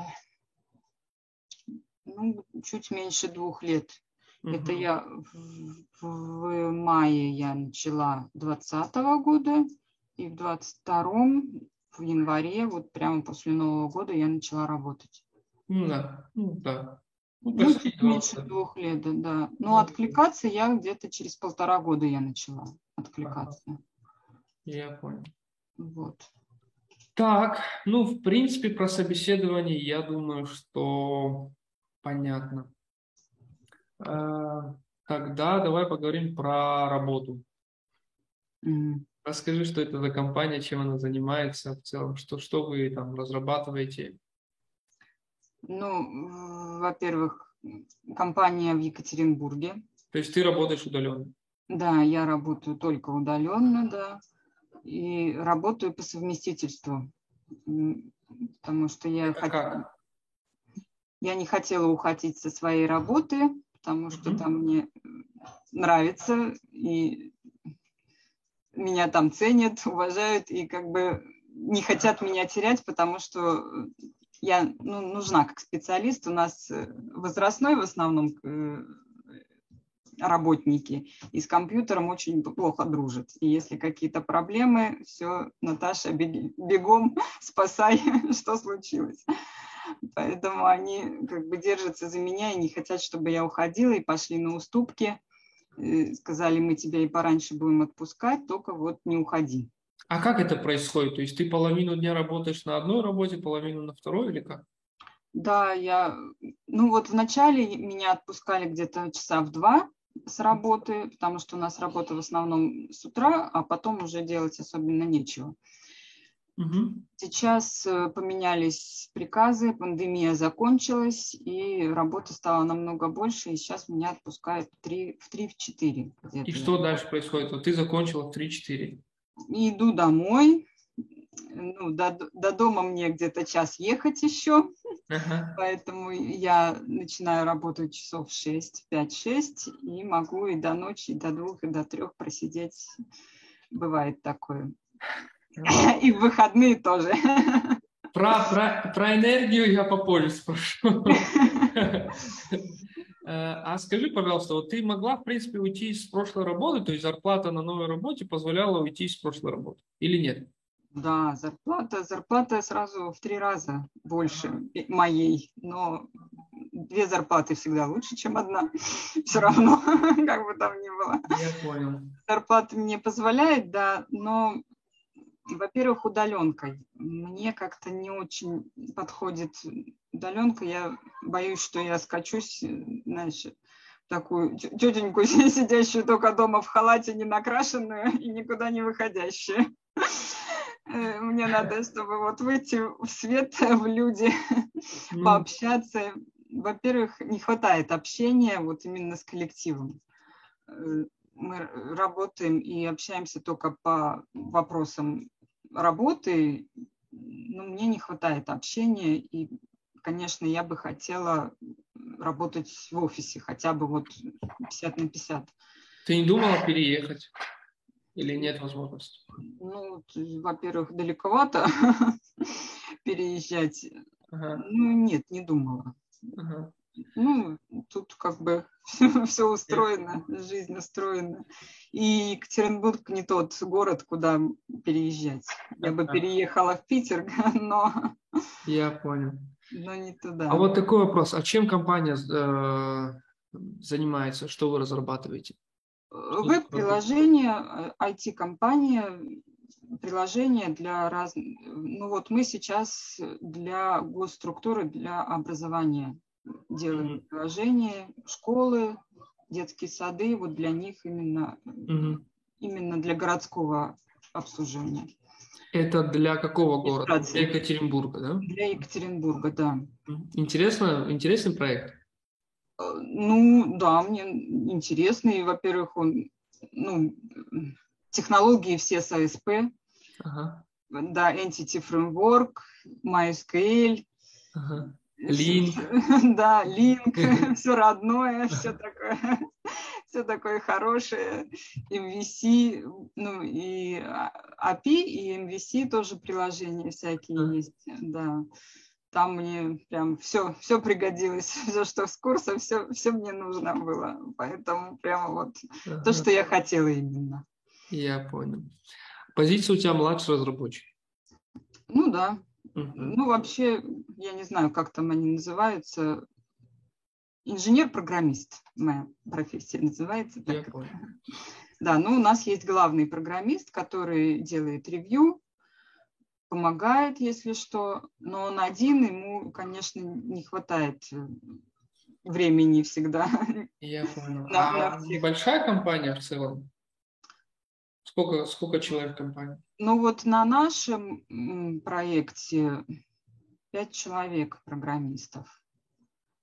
ну чуть меньше двух лет. Угу. Это я в, в мае я начала 2020 года, и в 22-м, в январе, вот прямо после Нового года я начала работать. Ну да, ну да. Ну, ну чуть меньше двух лет, да. Но откликаться я где-то через полтора года я начала откликаться. Ага. Я понял. Вот. Так, ну, в принципе, про собеседование я думаю, что понятно. Э, тогда давай поговорим про работу. Mm. Расскажи, что это за компания, чем она занимается в целом, что, что вы там разрабатываете? Ну, во-первых, компания в Екатеринбурге. То есть ты работаешь удаленно? Да, я работаю только удаленно, да. И работаю по совместительству. Потому что я, хот... я не хотела уходить со своей работы, потому что mm-hmm. там мне нравится, и меня там ценят, уважают, и как бы не хотят меня терять, потому что я ну, нужна как специалист. У нас э, возрастной в основном э, работники, и с компьютером очень плохо дружат. И если какие-то проблемы, все, Наташа, бегом, спасай, что случилось. Поэтому они как бы держатся за меня и не хотят, чтобы я уходила, и пошли на уступки. Сказали, мы тебя и пораньше будем отпускать, только вот не уходи. А как это происходит? То есть ты половину дня работаешь на одной работе, половину на второй или как? Да, я, ну вот вначале меня отпускали где-то часа в два с работы, потому что у нас работа в основном с утра, а потом уже делать особенно нечего. Угу. Сейчас э, поменялись приказы, пандемия закончилась, и работы стало намного больше, и сейчас меня отпускают в 3, в 3 в 4. И что дальше происходит? Вот ты закончила в 3-4 иду домой. Ну, до, до дома мне где-то час ехать еще, ага. поэтому я начинаю работать часов 6, 5-6, и могу и до ночи, и до двух, и до трех просидеть. Бывает такое. И в выходные тоже. Про, про, про энергию я попозже спрошу. Э, а скажи, пожалуйста, вот ты могла, в принципе, уйти с прошлой работы, то есть зарплата на новой работе позволяла уйти с прошлой работы или нет? Да, зарплата, зарплата сразу в три раза больше моей, но две зарплаты всегда лучше, чем одна. Все равно, как бы там ни было. Я понял. Зарплата мне позволяет, да, но во-первых, удаленкой. Мне как-то не очень подходит удаленка. Я боюсь, что я скачусь, знаешь, такую тетеньку, сидящую только дома в халате, не накрашенную и никуда не выходящую. Э, мне надо, чтобы вот выйти в свет, в люди, ну. пообщаться. Во-первых, не хватает общения вот именно с коллективом. Э, мы работаем и общаемся только по вопросам работы, ну, мне не хватает общения, и, конечно, я бы хотела работать в офисе, хотя бы вот 50 на 50. Ты не думала переехать? Или нет возможности? Ну, во-первых, далековато переезжать. Ага. Ну, нет, не думала. Ага. Ну, тут как бы все, устроено, жизнь устроена. И Екатеринбург не тот город, куда переезжать. Я бы переехала в Питер, но... Я понял. Но не туда. А вот такой вопрос. А чем компания э, занимается? Что вы разрабатываете? Веб-приложение, IT-компания, приложение для разных... Ну вот мы сейчас для госструктуры, для образования делаем приложения, школы, детские сады, вот для них именно mm-hmm. именно для городского обслуживания. Это для какого города? Для Екатеринбурга, да? Для Екатеринбурга, да. Интересно, интересный проект? Э, ну, да, мне интересный. Во-первых, он, ну, технологии все с ASP, ага. да, Entity Framework, MySQL, ага. Link. Да, Link, все родное, все такое все такое хорошее, MVC, ну и API, и MVC тоже приложения всякие есть, да. Там мне прям все, все пригодилось, все, что с курса, все, все мне нужно было. Поэтому прямо вот ага. то, что я хотела именно. Я понял. Позиция у тебя младший разработчик. Ну да. Угу. Ну вообще, я не знаю, как там они называются. Инженер-программист моя профессия называется. Так. Да, ну у нас есть главный программист, который делает ревью, помогает, если что, но он один, ему, конечно, не хватает э, времени всегда. Я понял. На, а большая компания в целом? Сколько, сколько человек в компании? Ну вот на нашем проекте пять человек программистов.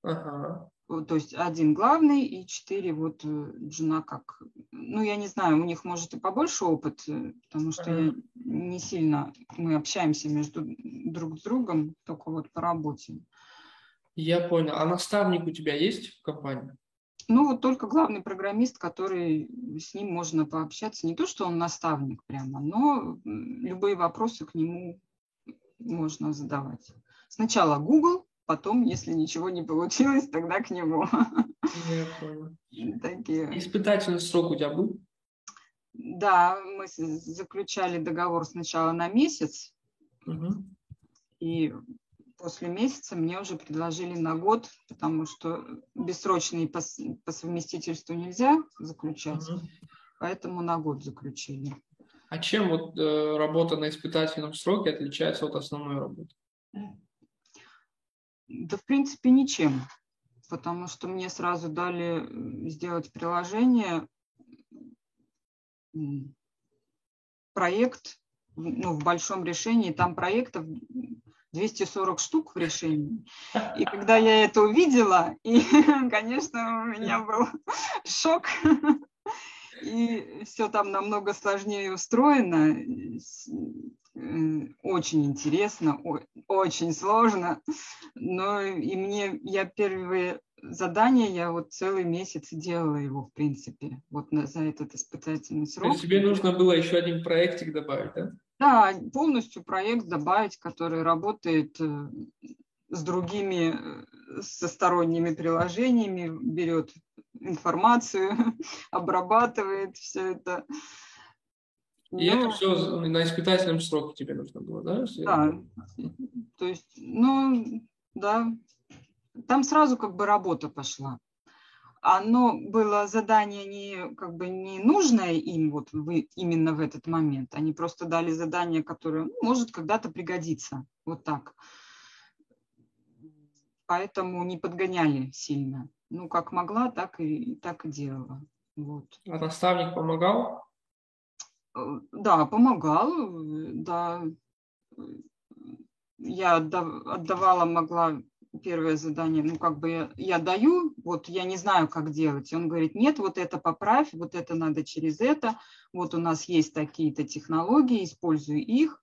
Ага то есть один главный и четыре вот э, жена как, ну я не знаю, у них может и побольше опыт, э, потому что я не сильно, мы общаемся между друг с другом, только вот по работе. Я понял. А наставник у тебя есть в компании? Ну вот только главный программист, который с ним можно пообщаться. Не то, что он наставник прямо, но любые вопросы к нему можно задавать. Сначала Google, потом, если ничего не получилось, тогда к нему. Я понял. Такие. Испытательный срок у тебя был? Да, мы заключали договор сначала на месяц, угу. и после месяца мне уже предложили на год, потому что бессрочные по, по совместительству нельзя заключать, угу. поэтому на год заключили. А чем вот э, работа на испытательном сроке отличается от основной работы? Да, в принципе, ничем, потому что мне сразу дали сделать приложение, проект ну, в большом решении, там проектов 240 штук в решении. И когда я это увидела, и, конечно, у меня был шок. И все там намного сложнее устроено очень интересно, очень сложно, но и мне, я первые задания, я вот целый месяц делала его, в принципе, вот на, за этот испытательный срок. То есть тебе нужно было еще один проектик добавить, да? Да, полностью проект добавить, который работает э, с другими, э, со сторонними приложениями, берет информацию, обрабатывает все это. И ну, это все на испытательном сроке тебе нужно было, да? Да. То есть, ну, да. Там сразу как бы работа пошла. Оно было задание не как бы не нужное им вот вы, именно в этот момент. Они просто дали задание, которое ну, может когда-то пригодиться. Вот так. Поэтому не подгоняли сильно. Ну, как могла, так и, так и делала. Вот. А наставник помогал? Да, помогал, да. Я отдавала, могла первое задание, ну, как бы я, я даю, вот я не знаю, как делать. Он говорит, нет, вот это поправь, вот это надо через это, вот у нас есть такие-то технологии, используй их.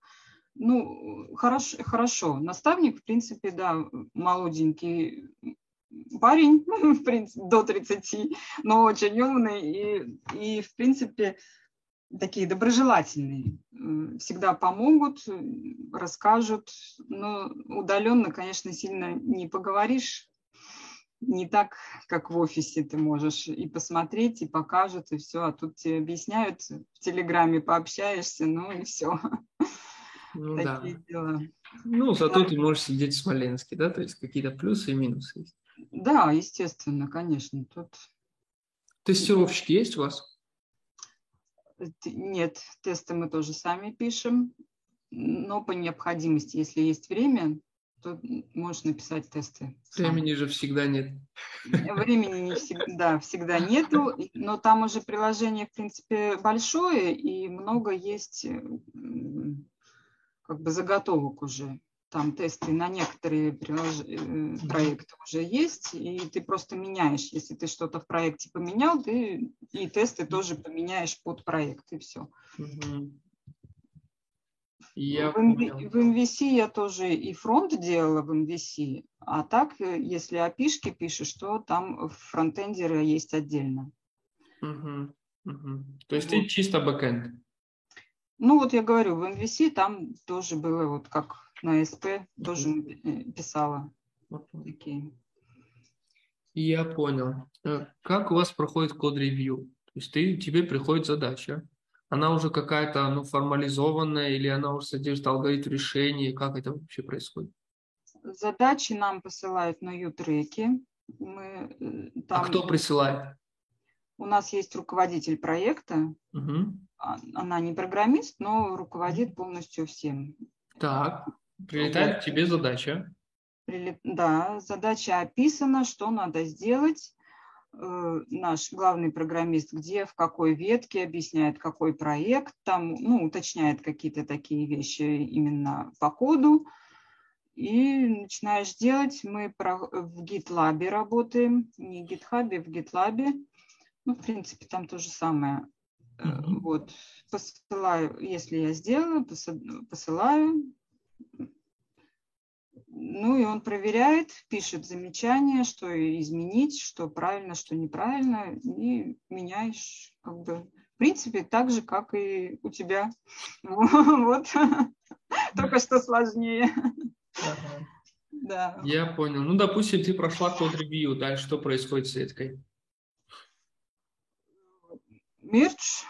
Ну, хорошо, хорошо. Наставник, в принципе, да, молоденький парень, в принципе, до 30, но очень умный и, и в принципе, такие доброжелательные, всегда помогут, расскажут, но удаленно, конечно, сильно не поговоришь, не так, как в офисе ты можешь и посмотреть, и покажут, и все, а тут тебе объясняют, в Телеграме пообщаешься, ну и все. Ну Такие да. дела. Ну, зато да. ты можешь сидеть в Смоленске, да, то есть какие-то плюсы и минусы есть. Да, естественно, конечно. Тут... Тестировщики есть у вас? Нет, тесты мы тоже сами пишем, но по необходимости, если есть время, то можешь написать тесты. Времени же всегда нет. Времени не всегда, всегда нету, но там уже приложение, в принципе, большое, и много есть как бы заготовок уже. Там тесты на некоторые прилож... Э, проекты уже есть, и ты просто меняешь. Если ты что-то в проекте поменял, ты и тесты тоже поменяешь под проект, и все. Угу. Я в, MV, в MVC я тоже и фронт делала в MVC, а так, э, если опишки пишешь, то там фронтендеры есть отдельно. Угу, угу. То есть вот. ты чисто бэкэнд? Ну вот я говорю, в MVC там тоже было вот как на СП, тоже э, писала такие. Я понял. Э, как у вас проходит код-ревью? То есть ты, тебе приходит задача, она уже какая-то ну, формализованная или она уже содержит алгоритм решения? Как это вообще происходит? Задачи нам посылают на ютреки. Мы, э, а там... А кто присылает? У нас есть руководитель проекта. Угу. Она не программист, но руководит полностью всем. Так, прилетает к тебе задача. Прилет... Да, задача описана, что надо сделать. Э, наш главный программист, где, в какой ветке, объясняет, какой проект, там, ну, уточняет какие-то такие вещи именно по коду. И начинаешь делать. Мы в GitLab работаем, не в GitHub, в GitLab. Ну, в принципе, там то же самое. Mm-hmm. Вот, посылаю, если я сделаю, посылаю, ну и он проверяет, пишет замечания, что изменить, что правильно, что неправильно, и меняешь как бы в принципе так же, как и у тебя. Вот. Только что сложнее. Да. Я понял. Ну, допустим, ты прошла код-ревью, дальше что происходит с веткой? Мердж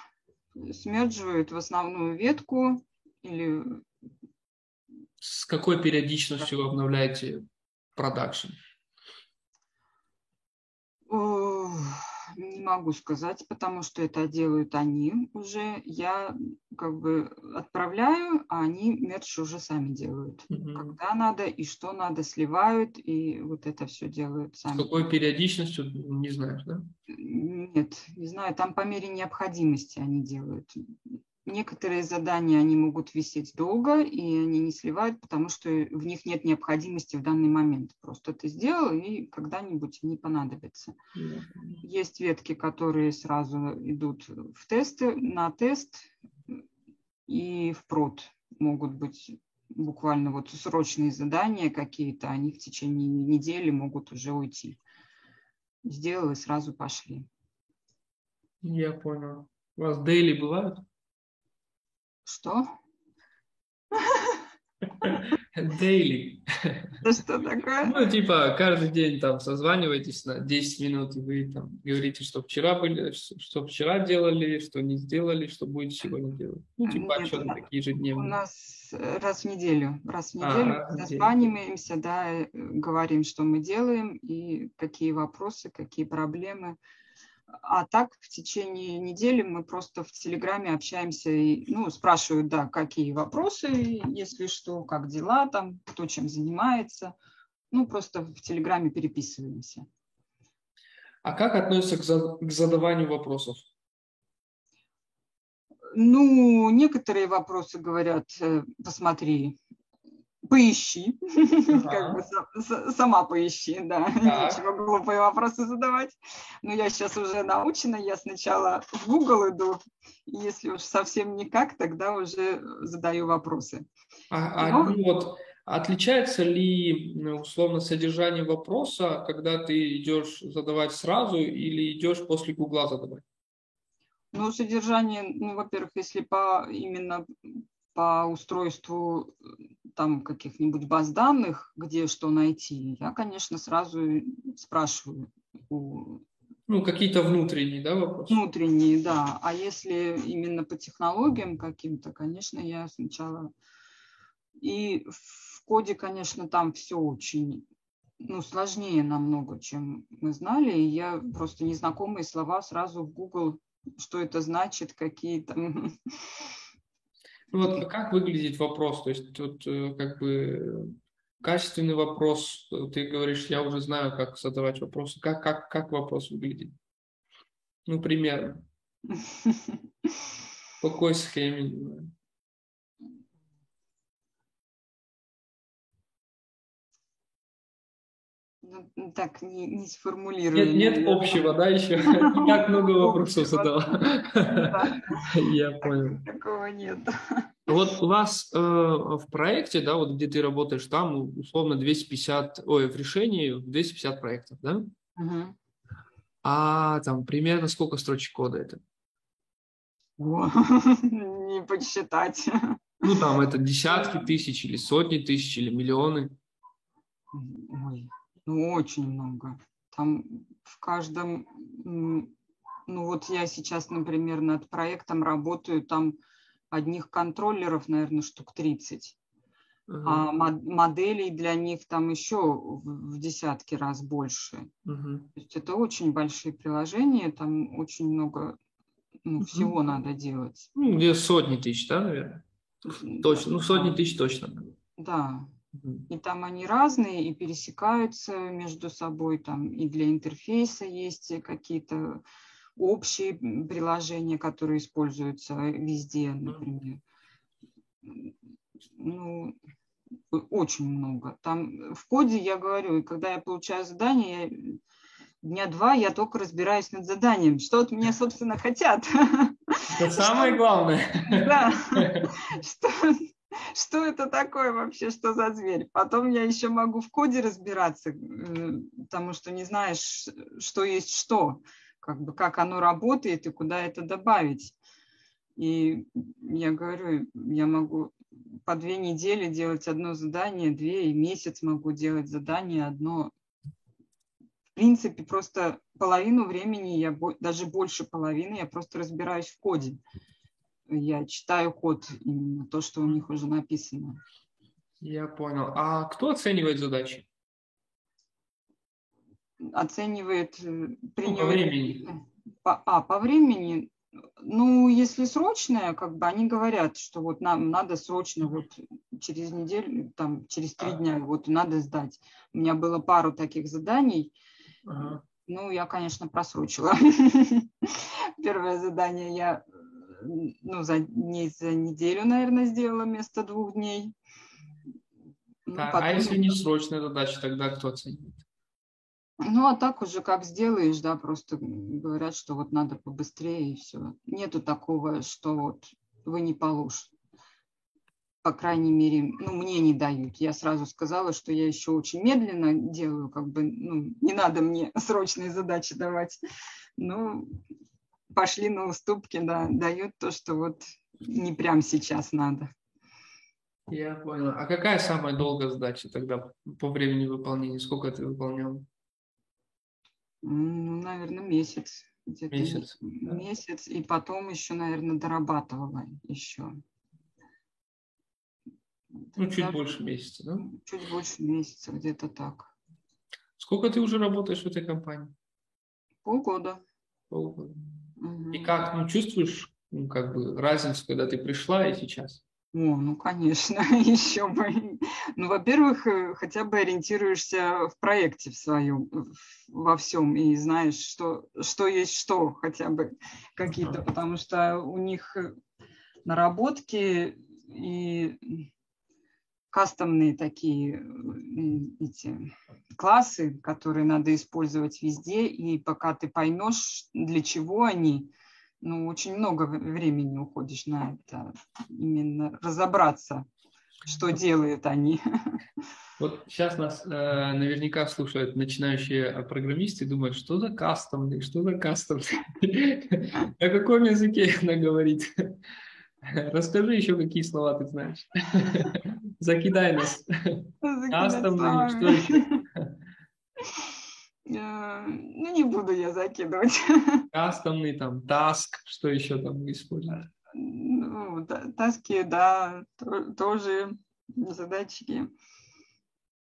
смердживают в основную ветку или с какой периодичностью вы обновляете продакшн? Не могу сказать, потому что это делают они уже. Я как бы отправляю, а они мерч уже сами делают. Угу. Когда надо и что надо, сливают, и вот это все делают сами. С какой периодичностью, не знаешь, да? Нет, не знаю. Там по мере необходимости они делают. Некоторые задания, они могут висеть долго, и они не сливают, потому что в них нет необходимости в данный момент. Просто ты сделал, и когда-нибудь они понадобятся. Есть ветки, которые сразу идут в тесты, на тест и в прод. Могут быть буквально вот срочные задания какие-то, они в течение недели могут уже уйти. Сделал и сразу пошли. Я понял. У вас дейли бывают? Что? Daily. Что такое? Ну, типа, каждый день там созваниваетесь на 10 минут, и вы там говорите, что вчера были, что вчера делали, что не сделали, что будете сегодня делать. Ну, типа, Нет, отчеты такие ежедневные. У нас э, раз в неделю. Раз в неделю а, созваниваемся, да, э, говорим, что мы делаем, и какие вопросы, какие проблемы. А так в течение недели мы просто в Телеграме общаемся и ну, спрашивают, да, какие вопросы, если что, как дела там, кто чем занимается. Ну, просто в Телеграме переписываемся. А как к, за, к задаванию вопросов? Ну, некоторые вопросы говорят, э, посмотри, поищи, как бы сама поищи, да, нечего глупые вопросы задавать. Но я сейчас уже научена, я сначала в Google иду, если уж совсем никак, тогда уже задаю вопросы. А, а ну, вот отличается ли условно содержание вопроса, когда ты идешь задавать сразу или идешь после Гугла задавать? Ну, содержание, ну, во-первых, если по именно по устройству там каких-нибудь баз данных, где что найти, я, конечно, сразу спрашиваю у ну, какие-то внутренние, да, вопросы? Внутренние, да. А если именно по технологиям каким-то, конечно, я сначала... И в коде, конечно, там все очень ну, сложнее намного, чем мы знали. И я просто незнакомые слова сразу в Google, что это значит, какие там вот как выглядит вопрос? То есть тут э, как бы качественный вопрос. Ты говоришь, я уже знаю, как задавать вопросы. Как, как, как вопрос выглядит? Ну, примерно. По какой схеме? Так не, не сформулирую. Нет, нет общего, да, еще? Как много вопросов задала. Я понял. Такого нет. Вот у вас э, в проекте, да, вот где ты работаешь, там условно 250, ой, в решении 250 проектов, да? Угу. А там примерно сколько строчек кода это? Не подсчитать. Ну, там это десятки тысяч или сотни тысяч или миллионы. Ой, ну, очень много. Там в каждом, ну вот я сейчас, например, над проектом работаю, там одних контроллеров, наверное, штук 30. Uh-huh. А моделей для них там еще в десятки раз больше. Uh-huh. То есть это очень большие приложения, там очень много ну, uh-huh. всего надо делать. Ну, где сотни тысяч, да, наверное? Точно, ну сотни тысяч точно. Да. И там они разные и пересекаются между собой, там и для интерфейса есть какие-то общие приложения, которые используются везде, например. Ну, очень много. Там в коде я говорю, и когда я получаю задание, я, дня два я только разбираюсь над заданием. Что от меня, собственно, хотят. Это самое главное. Да. Что, что это такое вообще, что за зверь. Потом я еще могу в коде разбираться, потому что не знаешь, что есть что как бы как оно работает и куда это добавить. И я говорю, я могу по две недели делать одно задание, две, и месяц могу делать задание одно. В принципе, просто половину времени, я даже больше половины, я просто разбираюсь в коде. Я читаю код, именно то, что у них уже написано. Я понял. А кто оценивает задачи? оценивает э, ну, по времени. По, а, по времени. Ну, если срочное, как бы они говорят, что вот нам надо срочно вот через неделю, там, через три дня вот надо сдать. У меня было пару таких заданий. Ага. Ну, я, конечно, просрочила. Первое задание я ну, за, не за неделю, наверное, сделала вместо двух дней. Ну, а, потом... а если не срочная задача, тогда кто оценит? Ну, а так уже как сделаешь, да, просто говорят, что вот надо побыстрее и все. Нету такого, что вот вы не получите. По крайней мере, ну, мне не дают. Я сразу сказала, что я еще очень медленно делаю, как бы, ну, не надо мне срочные задачи давать. Ну, пошли на уступки, да, дают то, что вот не прям сейчас надо. Я понял. А какая самая долгая задача тогда по времени выполнения? Сколько ты выполнял? Ну, наверное, месяц. Месяц. Месяц, и потом еще, наверное, дорабатывала еще. Ну, чуть Я... больше месяца, да? Чуть больше месяца, где-то так. Сколько ты уже работаешь в этой компании? Полгода. Полгода. Угу. И как, ну, чувствуешь, ну, как бы, разницу, когда ты пришла и сейчас? О, ну, конечно, еще бы. Ну, во-первых, э, хотя бы ориентируешься в проекте в своем, во всем, и знаешь, что, что есть что, хотя бы какие-то, потому что у них э, наработки и кастомные такие эти классы, которые надо использовать везде, и пока ты поймешь, для чего они, ну, очень много времени уходишь на это, именно разобраться, что делают они. Вот сейчас нас э, наверняка слушают начинающие программисты и думают, что за кастомный, что за кастомный, на каком языке она говорит. Расскажи еще, какие слова ты знаешь. Закидай нас. Кастомный, что еще? Э, ну, не буду я закидывать. Кастомный, там, таск, что еще там используют? Ну, таски, да, тоже задачки.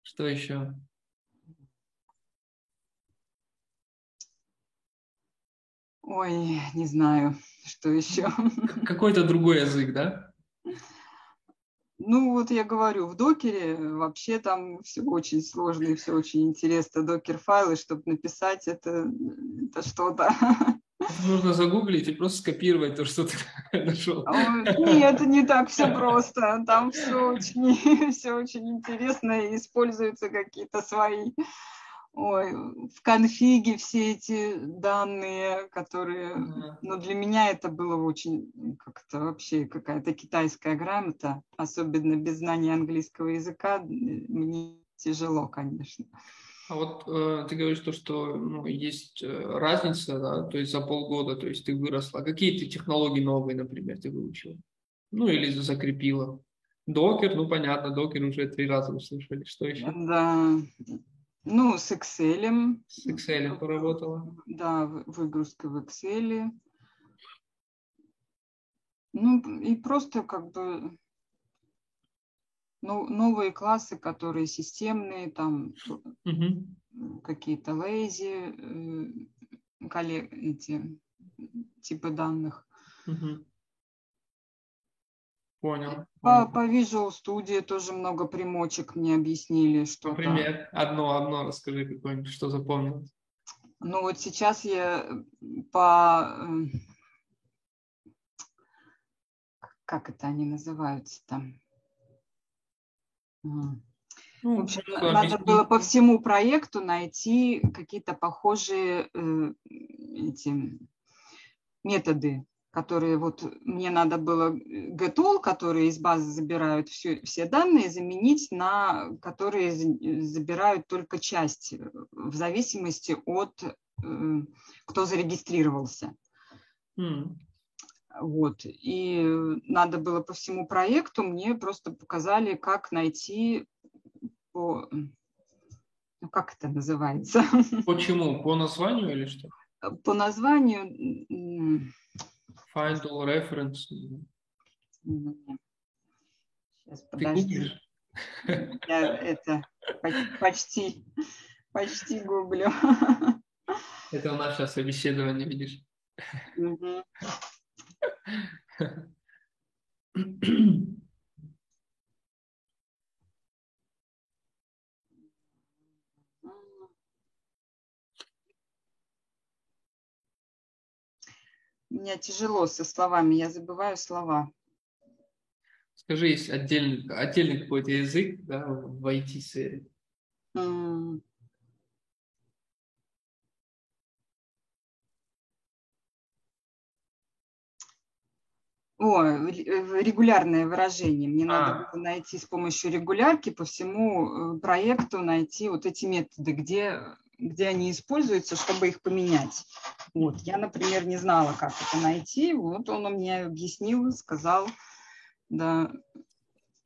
Что еще? Ой, не знаю, что еще. Какой-то другой язык, да? Ну, вот я говорю, в докере вообще там все очень сложно и все очень интересно. Докер-файлы, чтобы написать это, это что-то. Нужно загуглить и просто скопировать то, что ты нашел. Нет, не так все просто. Там все очень, все очень интересно и используются какие-то свои ой, в конфиге все эти данные, которые, mm-hmm. ну, для меня это было очень как-то вообще какая-то китайская грамота, особенно без знания английского языка, мне тяжело, конечно. А вот э, ты говоришь то, что ну, есть э, разница, да, то есть за полгода, то есть ты выросла. Какие ты технологии новые, например, ты выучила? Ну или закрепила? Докер, ну понятно, докер уже три раза услышали. Что еще? Да, ну, с Excel. С Excel поработала? Да, выгрузка в Excel. Ну, и просто как бы ну, новые классы, которые системные, там угу. какие-то лейзи, э, эти типы данных. Угу. Понял. По, по Visual Studio тоже много примочек мне объяснили. Что Например, одно, одно расскажи какое-нибудь, что запомнилось. Ну вот сейчас я по... Э, как это они называются там? Ну, в общем, надо объяснить. было по всему проекту найти какие-то похожие э, эти методы которые вот мне надо было э, getall, которые из базы забирают все, все данные, заменить на которые забирают только часть, э, в зависимости от э, кто зарегистрировался. Mm. Вот. И надо было по всему проекту, мне просто показали, как найти по... Ну, как это называется? Почему? По названию или что? По названию Find all reference. Сейчас, подожди. Я это почти, почти гуглю. Это у нас сейчас собеседование, видишь? Угу. Мне тяжело со словами, я забываю слова. Скажи, есть отдельный, отдельный какой-то язык да, в IT-сфере? Mm. О, регулярное выражение. Мне а. надо было найти с помощью регулярки по всему э, проекту, найти вот эти методы, где где они используются, чтобы их поменять. Вот. Я, например, не знала, как это найти. Вот он мне объяснил, сказал, да.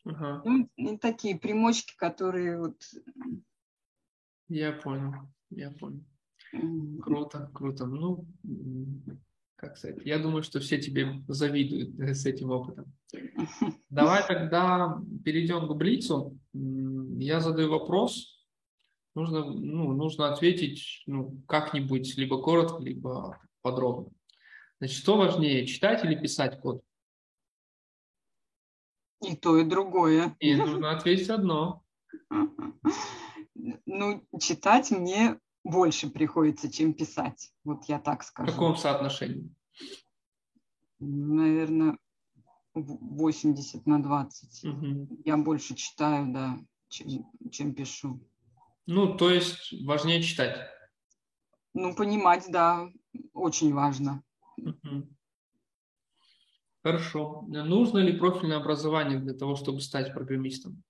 Ага. Ну, такие примочки, которые вот... Я понял, я понял. Круто, круто. Ну, как сказать, я думаю, что все тебе завидуют с этим опытом. Давай тогда перейдем к Блицу. Я задаю вопрос, нужно, ну, нужно ответить ну, как-нибудь, либо коротко, либо подробно. Значит, что важнее, читать или писать код? И то, и другое. И нужно ответить одно. Ну, читать мне больше приходится, чем писать. Вот я так скажу. В каком соотношении? Наверное, 80 на 20. Угу. Я больше читаю, да, чем, чем пишу. Ну, то есть важнее читать. Ну, понимать, да, очень важно. Хорошо. Нужно ли профильное образование для того, чтобы стать программистом?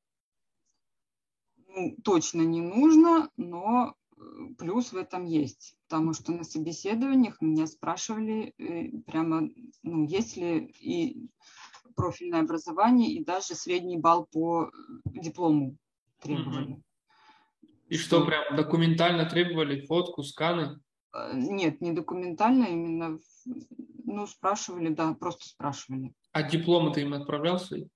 Ну, точно не нужно, но э, плюс в этом есть. Потому что на собеседованиях меня спрашивали э, прямо, ну, есть ли и профильное образование, и даже средний балл по диплому требовали. Mm-hmm. И что, что прям документально требовали фотку, сканы? Э, нет, не документально, именно, ну, спрашивали, да, просто спрашивали. А дипломы ты им отправлял свои?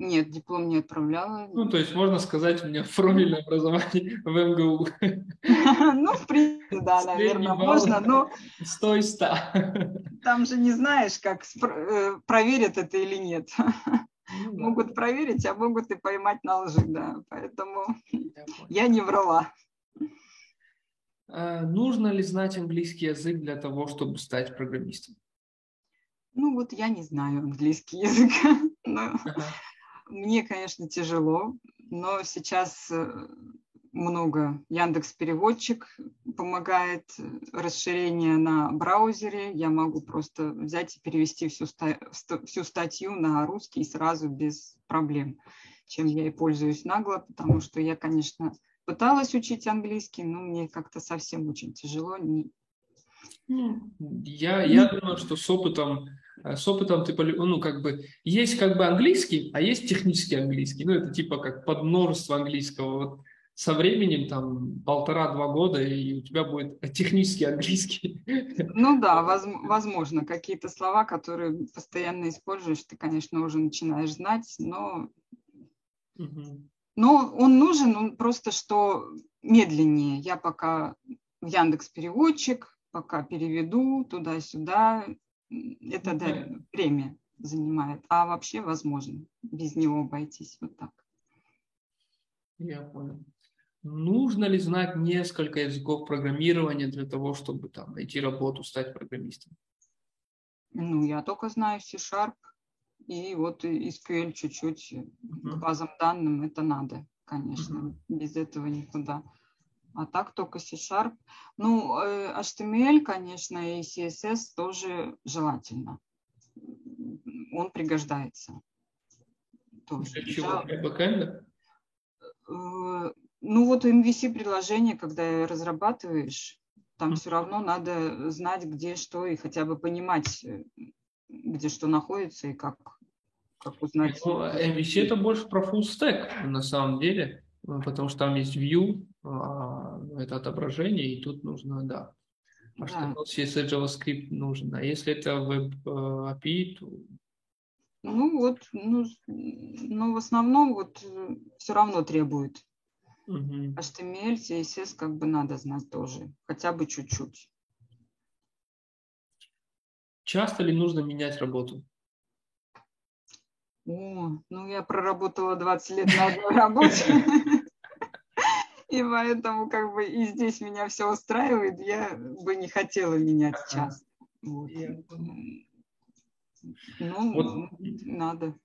Нет, диплом не отправляла. Ну, то есть можно сказать, у меня профильное образование в МГУ. Ну, в принципе, да, наверное, можно, но... 100 из 100. Там же не знаешь, как э, проверят это или нет. Ну, да. Могут проверить, а могут и поймать на лжи, да. Поэтому я, я не врала. А, нужно ли знать английский язык для того, чтобы стать программистом? Ну вот я не знаю английский язык. Но ага. Мне, конечно, тяжело, но сейчас э, много. Яндекс Переводчик помогает э, расширение на браузере. Я могу просто взять и перевести всю, всю статью на русский сразу без проблем, чем я и пользуюсь нагло, потому что я, конечно, пыталась учить английский, но мне как-то совсем очень тяжело. Ну, я, я думаю, что с опытом, э, с опытом ты, ну, как бы, есть как бы английский, а есть технический английский. Ну, это типа как подмножество английского. Вот со временем, там, полтора-два года, и у тебя будет технический английский. Ну да, возможно, какие-то слова, которые постоянно используешь, ты, конечно, уже начинаешь знать, но, угу. но он нужен, он просто что медленнее. Я пока в Яндекс переводчик, пока переведу туда-сюда, это да, время занимает, а вообще возможно без него обойтись вот так. Я понял. Нужно ли знать несколько языков программирования для того, чтобы там, найти работу, стать программистом? Ну, я только знаю C-Sharp и вот SQL чуть-чуть uh-huh. к базам данным это надо, конечно. Uh-huh. Без этого никуда. А так только C-Sharp. Ну, HTML, э, конечно, и CSS тоже желательно. Он пригождается. Тоже. Для чего? Для бэкэнда? Ну вот MVC-приложение, когда разрабатываешь, там все равно надо знать, где что, и хотя бы понимать, э, где что находится и как, как узнать. Ну, MVC это больше про full stack на самом деле, потому что там есть view, а, это отображение, и тут нужно, да, HTML, да. CSS, JavaScript нужен. А если это Web э, API, то ну вот, ну, ну в основном вот э, все равно требует Угу. HTML, CSS как бы надо знать тоже, хотя бы чуть-чуть. Часто ли нужно менять работу? О, ну я проработала 20 лет на одной работе. И поэтому как бы и здесь меня все устраивает, я бы не хотела менять часто. Вот. Ну, вот. надо.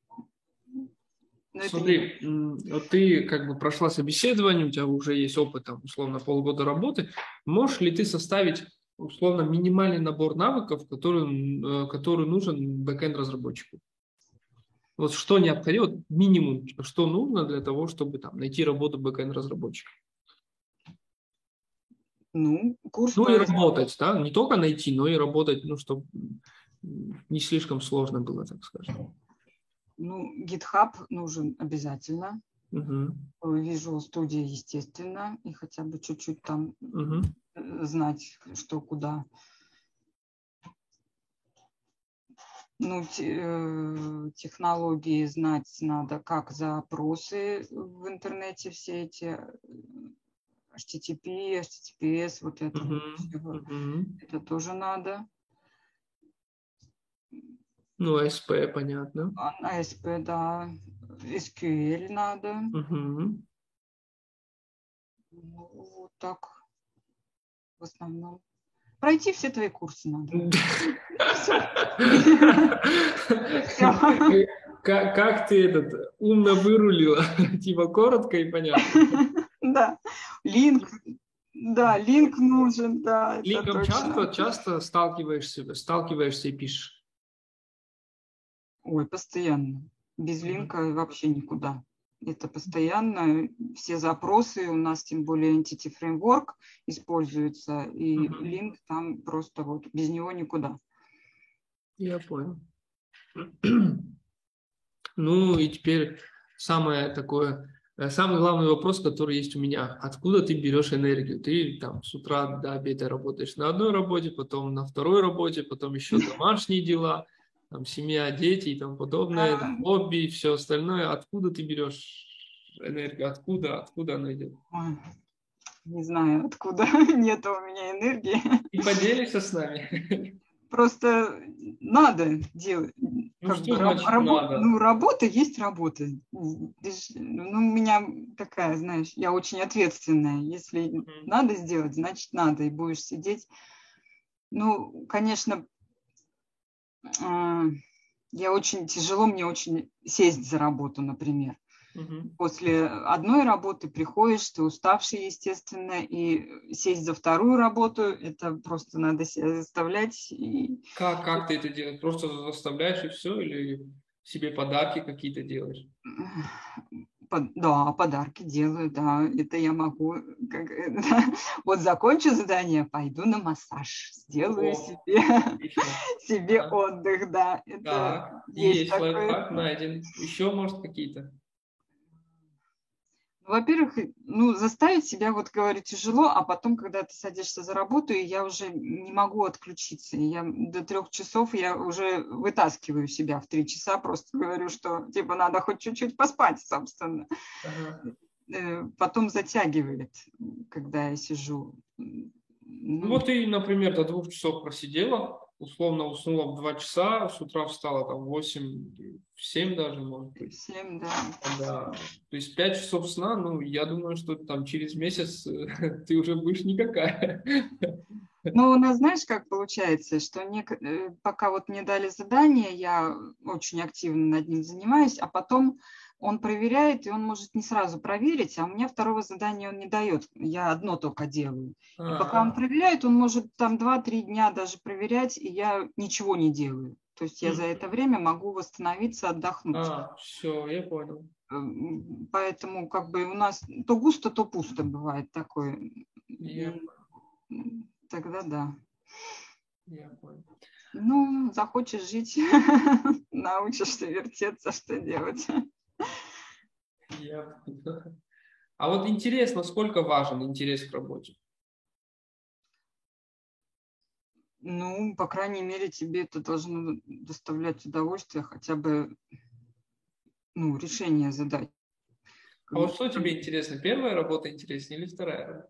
Но Смотри, не... вот ты как бы прошла собеседование, у тебя уже есть опыт, там, условно, полгода работы. Можешь ли ты составить, условно, минимальный набор навыков, который, э, который нужен бэкэнд-разработчику? Вот что необходимо, вот минимум, что нужно для того, чтобы там, найти работу бэкэнд-разработчика? Ну, курс... Ну и работать, да, не только найти, но и работать, ну, чтобы не слишком сложно было, так скажем. Ну, GitHub нужен обязательно. Угу. Visual Studio, естественно, и хотя бы чуть-чуть там угу. знать, что куда. Ну, э, технологии знать надо, как запросы в интернете все эти HTTP, HTTPS, вот это, uh-huh. Uh-huh. это тоже надо. Ну, АСП, понятно. АСП, да. SQL надо. Угу. Ну, вот так. В основном. Пройти все твои курсы надо. Как ты этот умно вырулила? Типа коротко и понятно. Да. Линк. Да, линк нужен, да. Линком часто, часто сталкиваешься, сталкиваешься и пишешь? Ой, постоянно. Без линка вообще никуда. Это постоянно. Все запросы у нас, тем более Entity Framework используется, и uh-huh. линк там просто вот без него никуда. Я понял. Ну и теперь самое такое, э, самый главный вопрос, который есть у меня. Откуда ты берешь энергию? Ты там с утра до обеда работаешь на одной работе, потом на второй работе, потом еще домашние дела там, семья, дети и тому подобное, а. хобби все остальное. Откуда ты берешь энергию? Откуда? Откуда она идет? Ой, не знаю, откуда. Нет у меня энергии. И поделишься с нами. Просто надо делать. Ну, как бы, значит раб- надо? ну, работа есть работа. Ну, у меня такая, знаешь, я очень ответственная. Если Мгм. надо сделать, значит надо, и будешь сидеть. Ну, конечно, я очень тяжело, мне очень сесть за работу, например. Мгм. После одной работы приходишь, ты уставший, естественно, и сесть за вторую работу, это просто надо себя заставлять. И Как, как ты это делаешь? Просто заставляешь и все? Или себе подарки какие-то делаешь? Под- Да, подарки делаю, да, это я могу. как это, Вот закончу задание, пойду на массаж, сделаю О. себе, Отлично. себе Ага. отдых, да. Это Так, есть есть такое. лайфхак найден. Еще, может, какие-то? Во-первых, и- ну, заставить себя, вот говорю, тяжело, а потом, когда ты садишься за работу, и я уже не могу отключиться. И Я до трех часов я уже вытаскиваю себя в три часа, просто говорю, что типа надо хоть чуть-чуть поспать, собственно. Ага. Э, Потом затягивает, когда я сижу. Ну, Ну, вот ты, например, до двух часов просидела, условно уснула в два часа, с утра встала там в восемь, в семь даже, может быть. Всем, да. Да. То есть пять часов сна, ну, я думаю, что там через месяц э, ты уже будешь никакая. Ну, у нас, знаешь, как получается, что нек- э, пока вот мне дали задание, я очень активно над ним занимаюсь, а потом он проверяет, и он может не сразу проверить, а у меня второго задания он не дает, я одно только делаю. И пока он проверяет, он может там 2-3 дня даже проверять, и я ничего не делаю. То есть я за это время могу восстановиться, отдохнуть. а, все, я понял. М, Поэтому как бы у нас то густо, то пусто бывает такое. Я, Тогда да. я понял. Ну, захочешь жить, научишься вертеться, что делать. Я. А вот интерес, насколько важен интерес к работе? Ну, по крайней мере, тебе это должно доставлять удовольствие, хотя бы ну, решение задач. А вот что тебе интересно, первая работа интереснее или вторая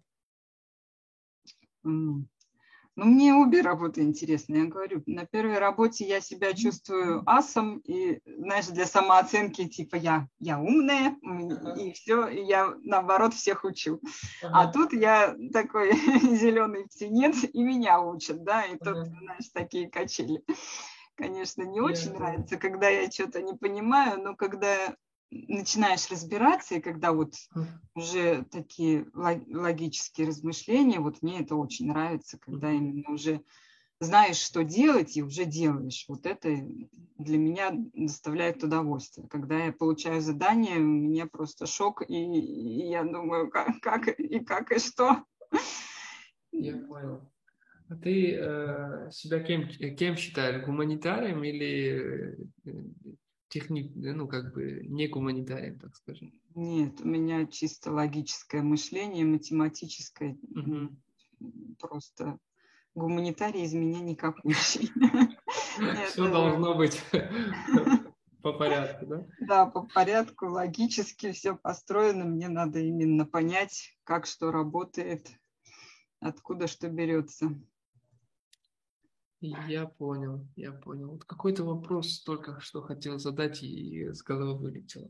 Ну, мне обе работы интересны. Я говорю, на первой работе я себя чувствую асом, и, знаешь, для самооценки, типа, я, я умная, Ага. и все, и я, наоборот, всех учу. А Ага. тут я такой зеленый птенец, и меня учат, да, и тут, Ага. знаешь, такие качели. Конечно, не очень понял. нравится, когда я что-то не понимаю, но когда начинаешь разбираться, и когда вот уже такие лог- логические размышления, вот мне это очень нравится, когда именно уже знаешь, что делать, и уже делаешь. Вот это для меня доставляет удовольствие. Когда я получаю задание, у меня просто шок, и, и я думаю, как, как и как и что. Я понял. А ты э, себя кем, кем считаешь? Гуманитарием или э, техник, ну, как бы не гуманитарием, так скажем? Нет, у меня чисто логическое мышление, математическое. Мгм. Просто гуманитарий из меня никакущий. Все Это- должно быть по порядку, да? Да, по порядку, логически все построено. Мне надо именно понять, как что работает, откуда что берется. Я понял, я понял. Вот какой-то вопрос только что хотел задать и с головы вылетело.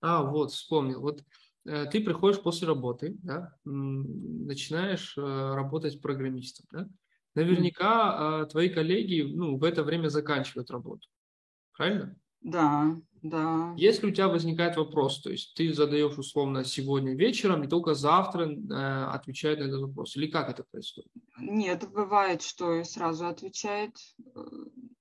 А, вот, вспомнил. Вот э, ты приходишь после работы, да, м, начинаешь э, работать программистом, да? Наверняка э, твои коллеги, ну, в это время заканчивают работу. Правильно? Да, да. Если у тебя возникает вопрос, то есть ты задаешь условно сегодня вечером и только завтра э, отвечает на этот вопрос, или как это происходит? Нет, бывает, что и сразу отвечает.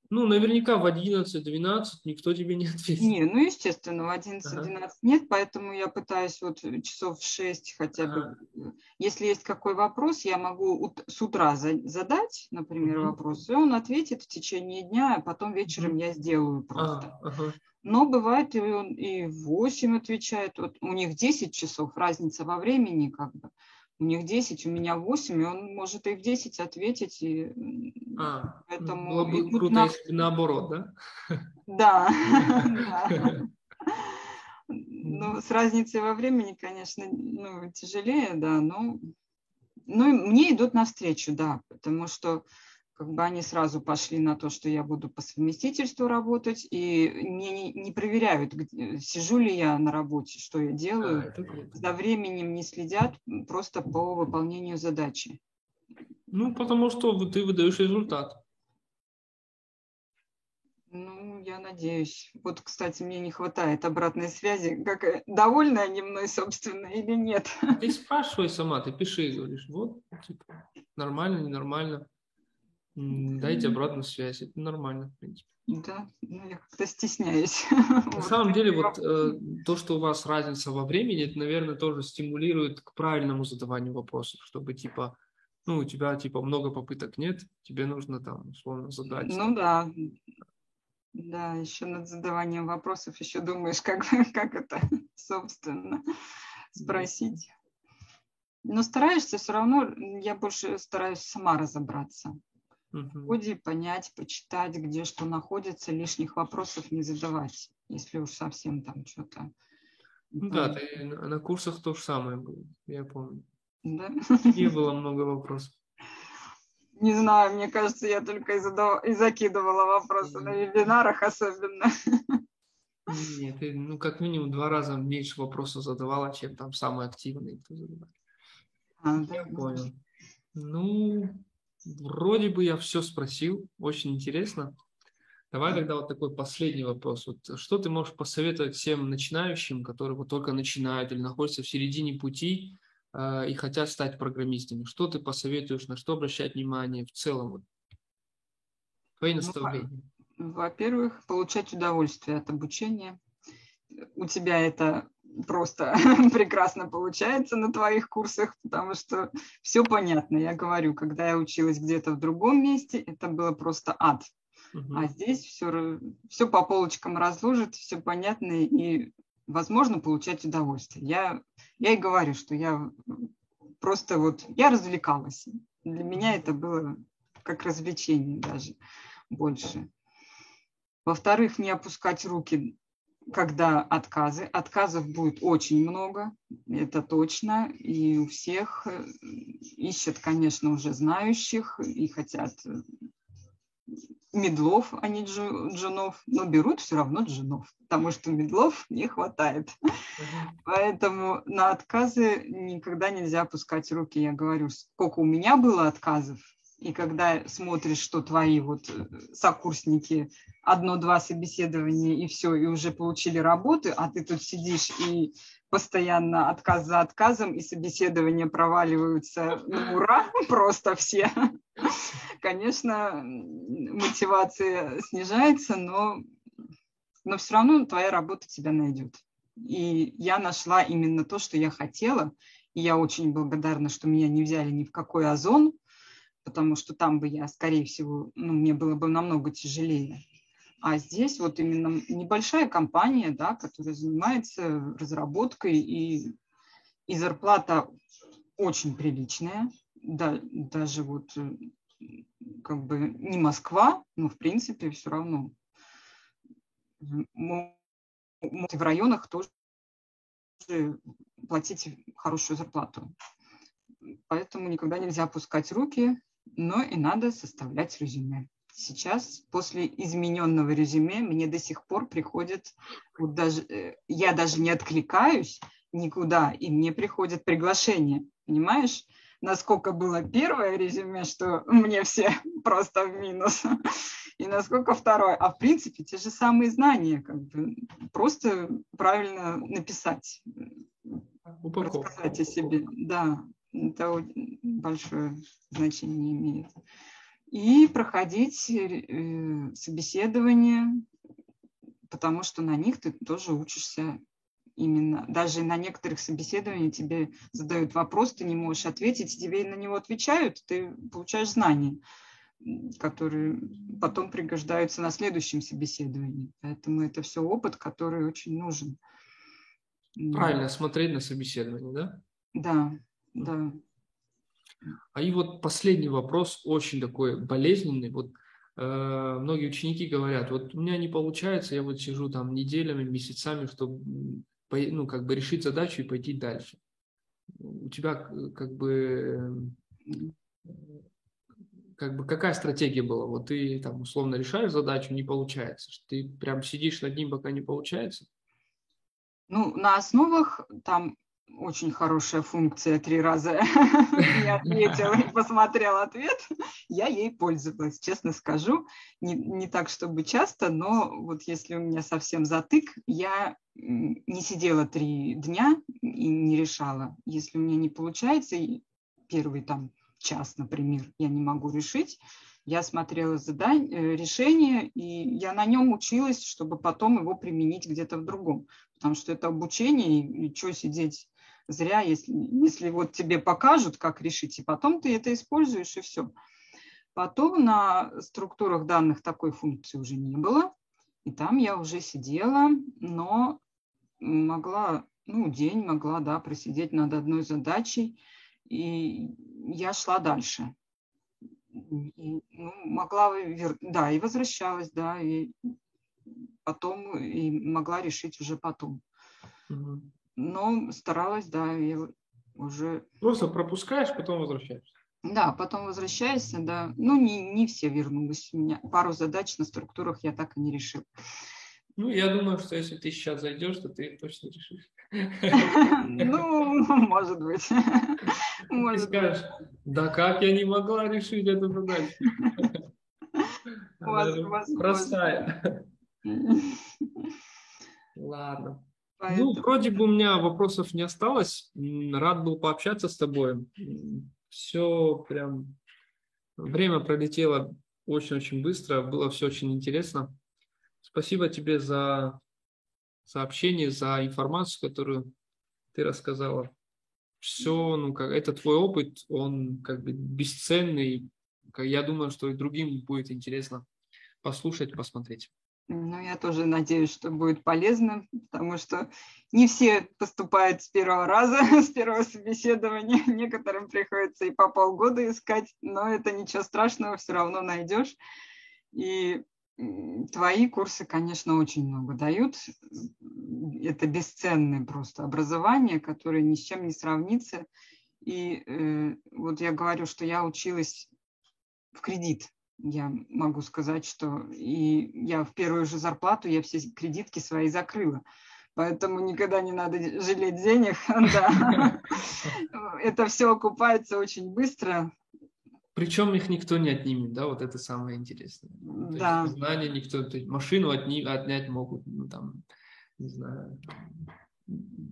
Э, Ну, наверняка в 11-12 никто тебе не ответит. Не, ну, естественно, в 11-12 Ага. нет, поэтому я пытаюсь вот часов в 6 хотя бы. Ага. э, Если есть какой вопрос, я могу с утра за- задать, например, Мгм. вопрос, и он ответит в течение дня, а потом вечером я сделаю просто. А, ага. Но бывает, и он и в 8 отвечает. Вот у них 10 часов, разница во времени как бы. У них 10, у меня 8, и он может и в 10 ответить. И, А, Поэтому было бы круто, на- если наоборот, да? Да. Ну, с разницей во времени, конечно, ну, тяжелее, да, но ну, мне идут навстречу, да, потому что как бы они сразу пошли на то, что я буду по совместительству работать, и мне не, не проверяют, где, сижу ли я на работе, что я делаю. А, За временем не следят просто по выполнению задачи. Ну, потому что ты выдаешь результат. Ну, я надеюсь. Вот, кстати, мне не хватает обратной связи. Как э, довольны они мной, собственно, или нет? Ты спрашивай сама, ты пиши, говоришь, вот, типа, нормально, ненормально. Дайте обратную связь, это нормально, в принципе. Да, ну я как-то стесняюсь. На самом деле, вот э, то, что у вас разница во времени, это, наверное, тоже стимулирует к правильному задаванию вопросов, чтобы, типа, ну, у тебя, типа, много попыток нет, тебе нужно там, условно, задать. Ну да, да, еще над задаванием вопросов еще думаешь, как, как это, собственно, спросить. Но стараешься все равно, я больше стараюсь сама разобраться. В ходе понять, почитать, где что находится, лишних вопросов не задавать, если уж совсем там что-то. Ну да, ты на курсах то же самое было, я помню. Да? Не было много вопросов. Не знаю, мне кажется, я только и, задав... и закидывала вопросы на вебинарах особенно. Нет, ты, ну, как минимум два раза меньше вопросов задавала, чем там самые активные, кто задавал. А, да. Я понял. Ну, вроде бы я все спросил, очень интересно. Давай тогда вот такой последний вопрос. Вот что ты можешь посоветовать всем начинающим, которые вот только начинают или находятся в середине пути, э, и хотят стать программистами. Что ты посоветуешь, на что обращать внимание в целом? Вот, твои ну, наставления. Ну, во-первых, получать удовольствие от обучения. У тебя это просто прекрасно получается на твоих курсах, потому что все понятно. Я говорю, когда я училась где-то в другом месте, это было просто ад. Uh-huh. А здесь все, все по полочкам разложит, все понятно, и возможно получать удовольствие. Я, я и говорю, что я просто вот, я развлекалась. Для меня это было как развлечение даже больше. Во-вторых, не опускать руки, когда отказы. Отказов будет очень много, это точно. И у всех э, ищут, конечно, уже знающих и хотят медлов, а не джунов, но берут все равно джунов, потому что медлов не хватает. Поэтому на отказы никогда нельзя опускать руки. Я говорю, сколько у меня было отказов, и когда смотришь, что твои вот э, сокурсники одно-два собеседования и все, и уже получили работы, а ты тут сидишь и постоянно отказ за отказом, и собеседования проваливаются на ура, просто все. Конечно, мотивация снижается, но, но все равно твоя работа тебя найдет. И я нашла именно то, что я хотела, и я очень благодарна, что меня не взяли ни в какой озон, потому что там бы я, скорее всего, ну, мне было бы намного тяжелее. А здесь вот именно небольшая компания, да, которая занимается разработкой, и, и зарплата очень приличная, да, даже вот э, как бы не Москва, но в принципе все равно. В районах тоже платить хорошую зарплату. Поэтому никогда нельзя опускать руки, но и надо составлять резюме сейчас после измененного резюме мне до сих пор приходит, вот даже, э, я даже не откликаюсь никуда, и мне приходит приглашение, понимаешь? Насколько было первое резюме, что мне все просто в минус, и насколько второе. А в принципе те же самые знания, как бы просто правильно написать, Упаковка. рассказать о себе. Да, это большое значение имеет и проходить э, собеседование, потому что на них ты тоже учишься именно. Даже на некоторых собеседованиях тебе задают вопрос, ты не можешь ответить, тебе на него отвечают, ты получаешь знания, которые потом пригождаются на следующем собеседовании. Поэтому это все опыт, который очень нужен. Правильно смотреть на собеседование, да? Да, да. А и вот последний вопрос, очень такой болезненный. Вот э, многие ученики говорят, вот у меня не получается, я вот сижу там неделями, месяцами, чтобы ну, как бы решить задачу и пойти дальше. У тебя как бы как бы какая стратегия была? Вот ты там условно решаешь задачу, не получается. Ты прям сидишь над ним, пока не получается? Ну, на основах там очень хорошая функция три раза я ответила и посмотрела ответ, я ей пользовалась, честно скажу. Не, не так, чтобы часто, но вот если у меня совсем затык, я не сидела три дня и не решала. Если у меня не получается, первый там час, например, я не могу решить, я смотрела задание, э, решение, и я на нем училась, чтобы потом его применить где-то в другом. Потому что это обучение, и, и что сидеть зря, если, если вот тебе покажут, как решить, и потом ты это используешь, и все. Потом на структурах данных такой функции уже не было, и там я уже сидела, но могла, ну, день могла, да, просидеть над одной задачей, и я шла дальше. И, ну, могла, да, и возвращалась, да, и потом и могла решить уже потом. Угу но старалась, да, и уже... Просто пропускаешь, потом возвращаешься. Да, потом возвращаешься, да. Ну, не, не все вернулись. У меня пару задач на структурах я так и не решил. Ну, я думаю, что если ты сейчас зайдешь, то ты точно решишь. Ну, может быть. Может скажешь, да как я не могла решить эту задачу? Простая. Ладно. Ну, Поэтому... Ну, вроде бы у меня вопросов не осталось. Рад был пообщаться с тобой. Все прям... Время пролетело очень-очень быстро. Было все очень интересно. Спасибо тебе за сообщение, за информацию, которую ты рассказала. Все, ну, как это твой опыт, он как бы бесценный. Я думаю, что и другим будет интересно послушать, посмотреть. Ну, я тоже надеюсь, что будет полезно, потому что не все поступают с первого раза, с первого собеседования. Некоторым приходится и по полгода искать, но это ничего страшного, все равно найдешь. И твои курсы, конечно, очень много дают. Это бесценное просто образование, которое ни с чем не сравнится. И э, вот я говорю, что я училась в кредит я могу сказать, что и я в первую же зарплату я все кредитки свои закрыла. Поэтому никогда не надо жалеть денег. Это все окупается очень быстро. Причем их никто не отнимет, да, вот это самое интересное. Да. знания никто, то есть машину отни, отнять могут, ну там, не знаю,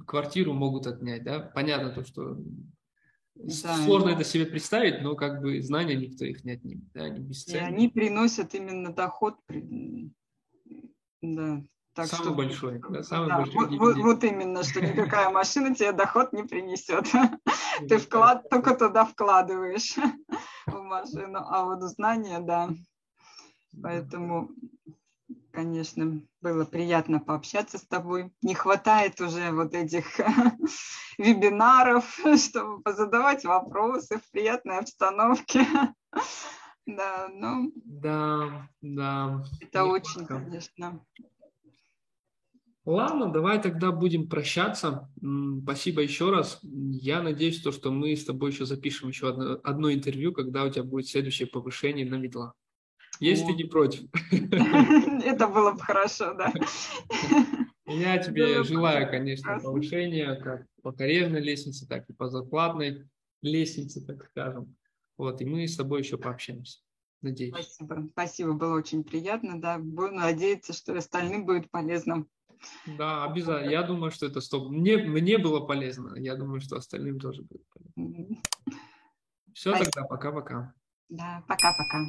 квартиру могут отнять, да. Понятно то, что да, Сложно это себе представить, но как бы знания никто их не отнимет, да, они бесценны. И они приносят именно доход, да. Так самый что, большой, да, самый да, большой. Вот, вот, именно, что никакая машина тебе доход не принесет. Ты вклад только туда вкладываешь в машину, а вот знания, да. Поэтому конечно, было приятно пообщаться с тобой. Не хватает уже вот этих вебинаров, чтобы позадавать вопросы в приятной обстановке. Да, ну. Да, да. Это очень, конечно. Ладно, давай тогда будем прощаться. Спасибо еще раз. Я надеюсь, то, что мы с тобой еще запишем еще одно, одно интервью, когда у тебя будет следующее повышение на медла. Есть ты не против? Это было бы хорошо, да. Я тебе желаю, конечно, повышения как по карьерной лестнице, так и по зарплатной лестнице, так скажем. Вот, и мы с тобой еще пообщаемся. Надеюсь. Спасибо. Спасибо, было очень приятно. Да, буду надеяться, что остальным будет полезно. Да, обязательно. Я думаю, что это стоп. Мне, мне было полезно. Я думаю, что остальным тоже будет полезно. Все Спасибо. тогда, пока-пока. Да, пока-пока.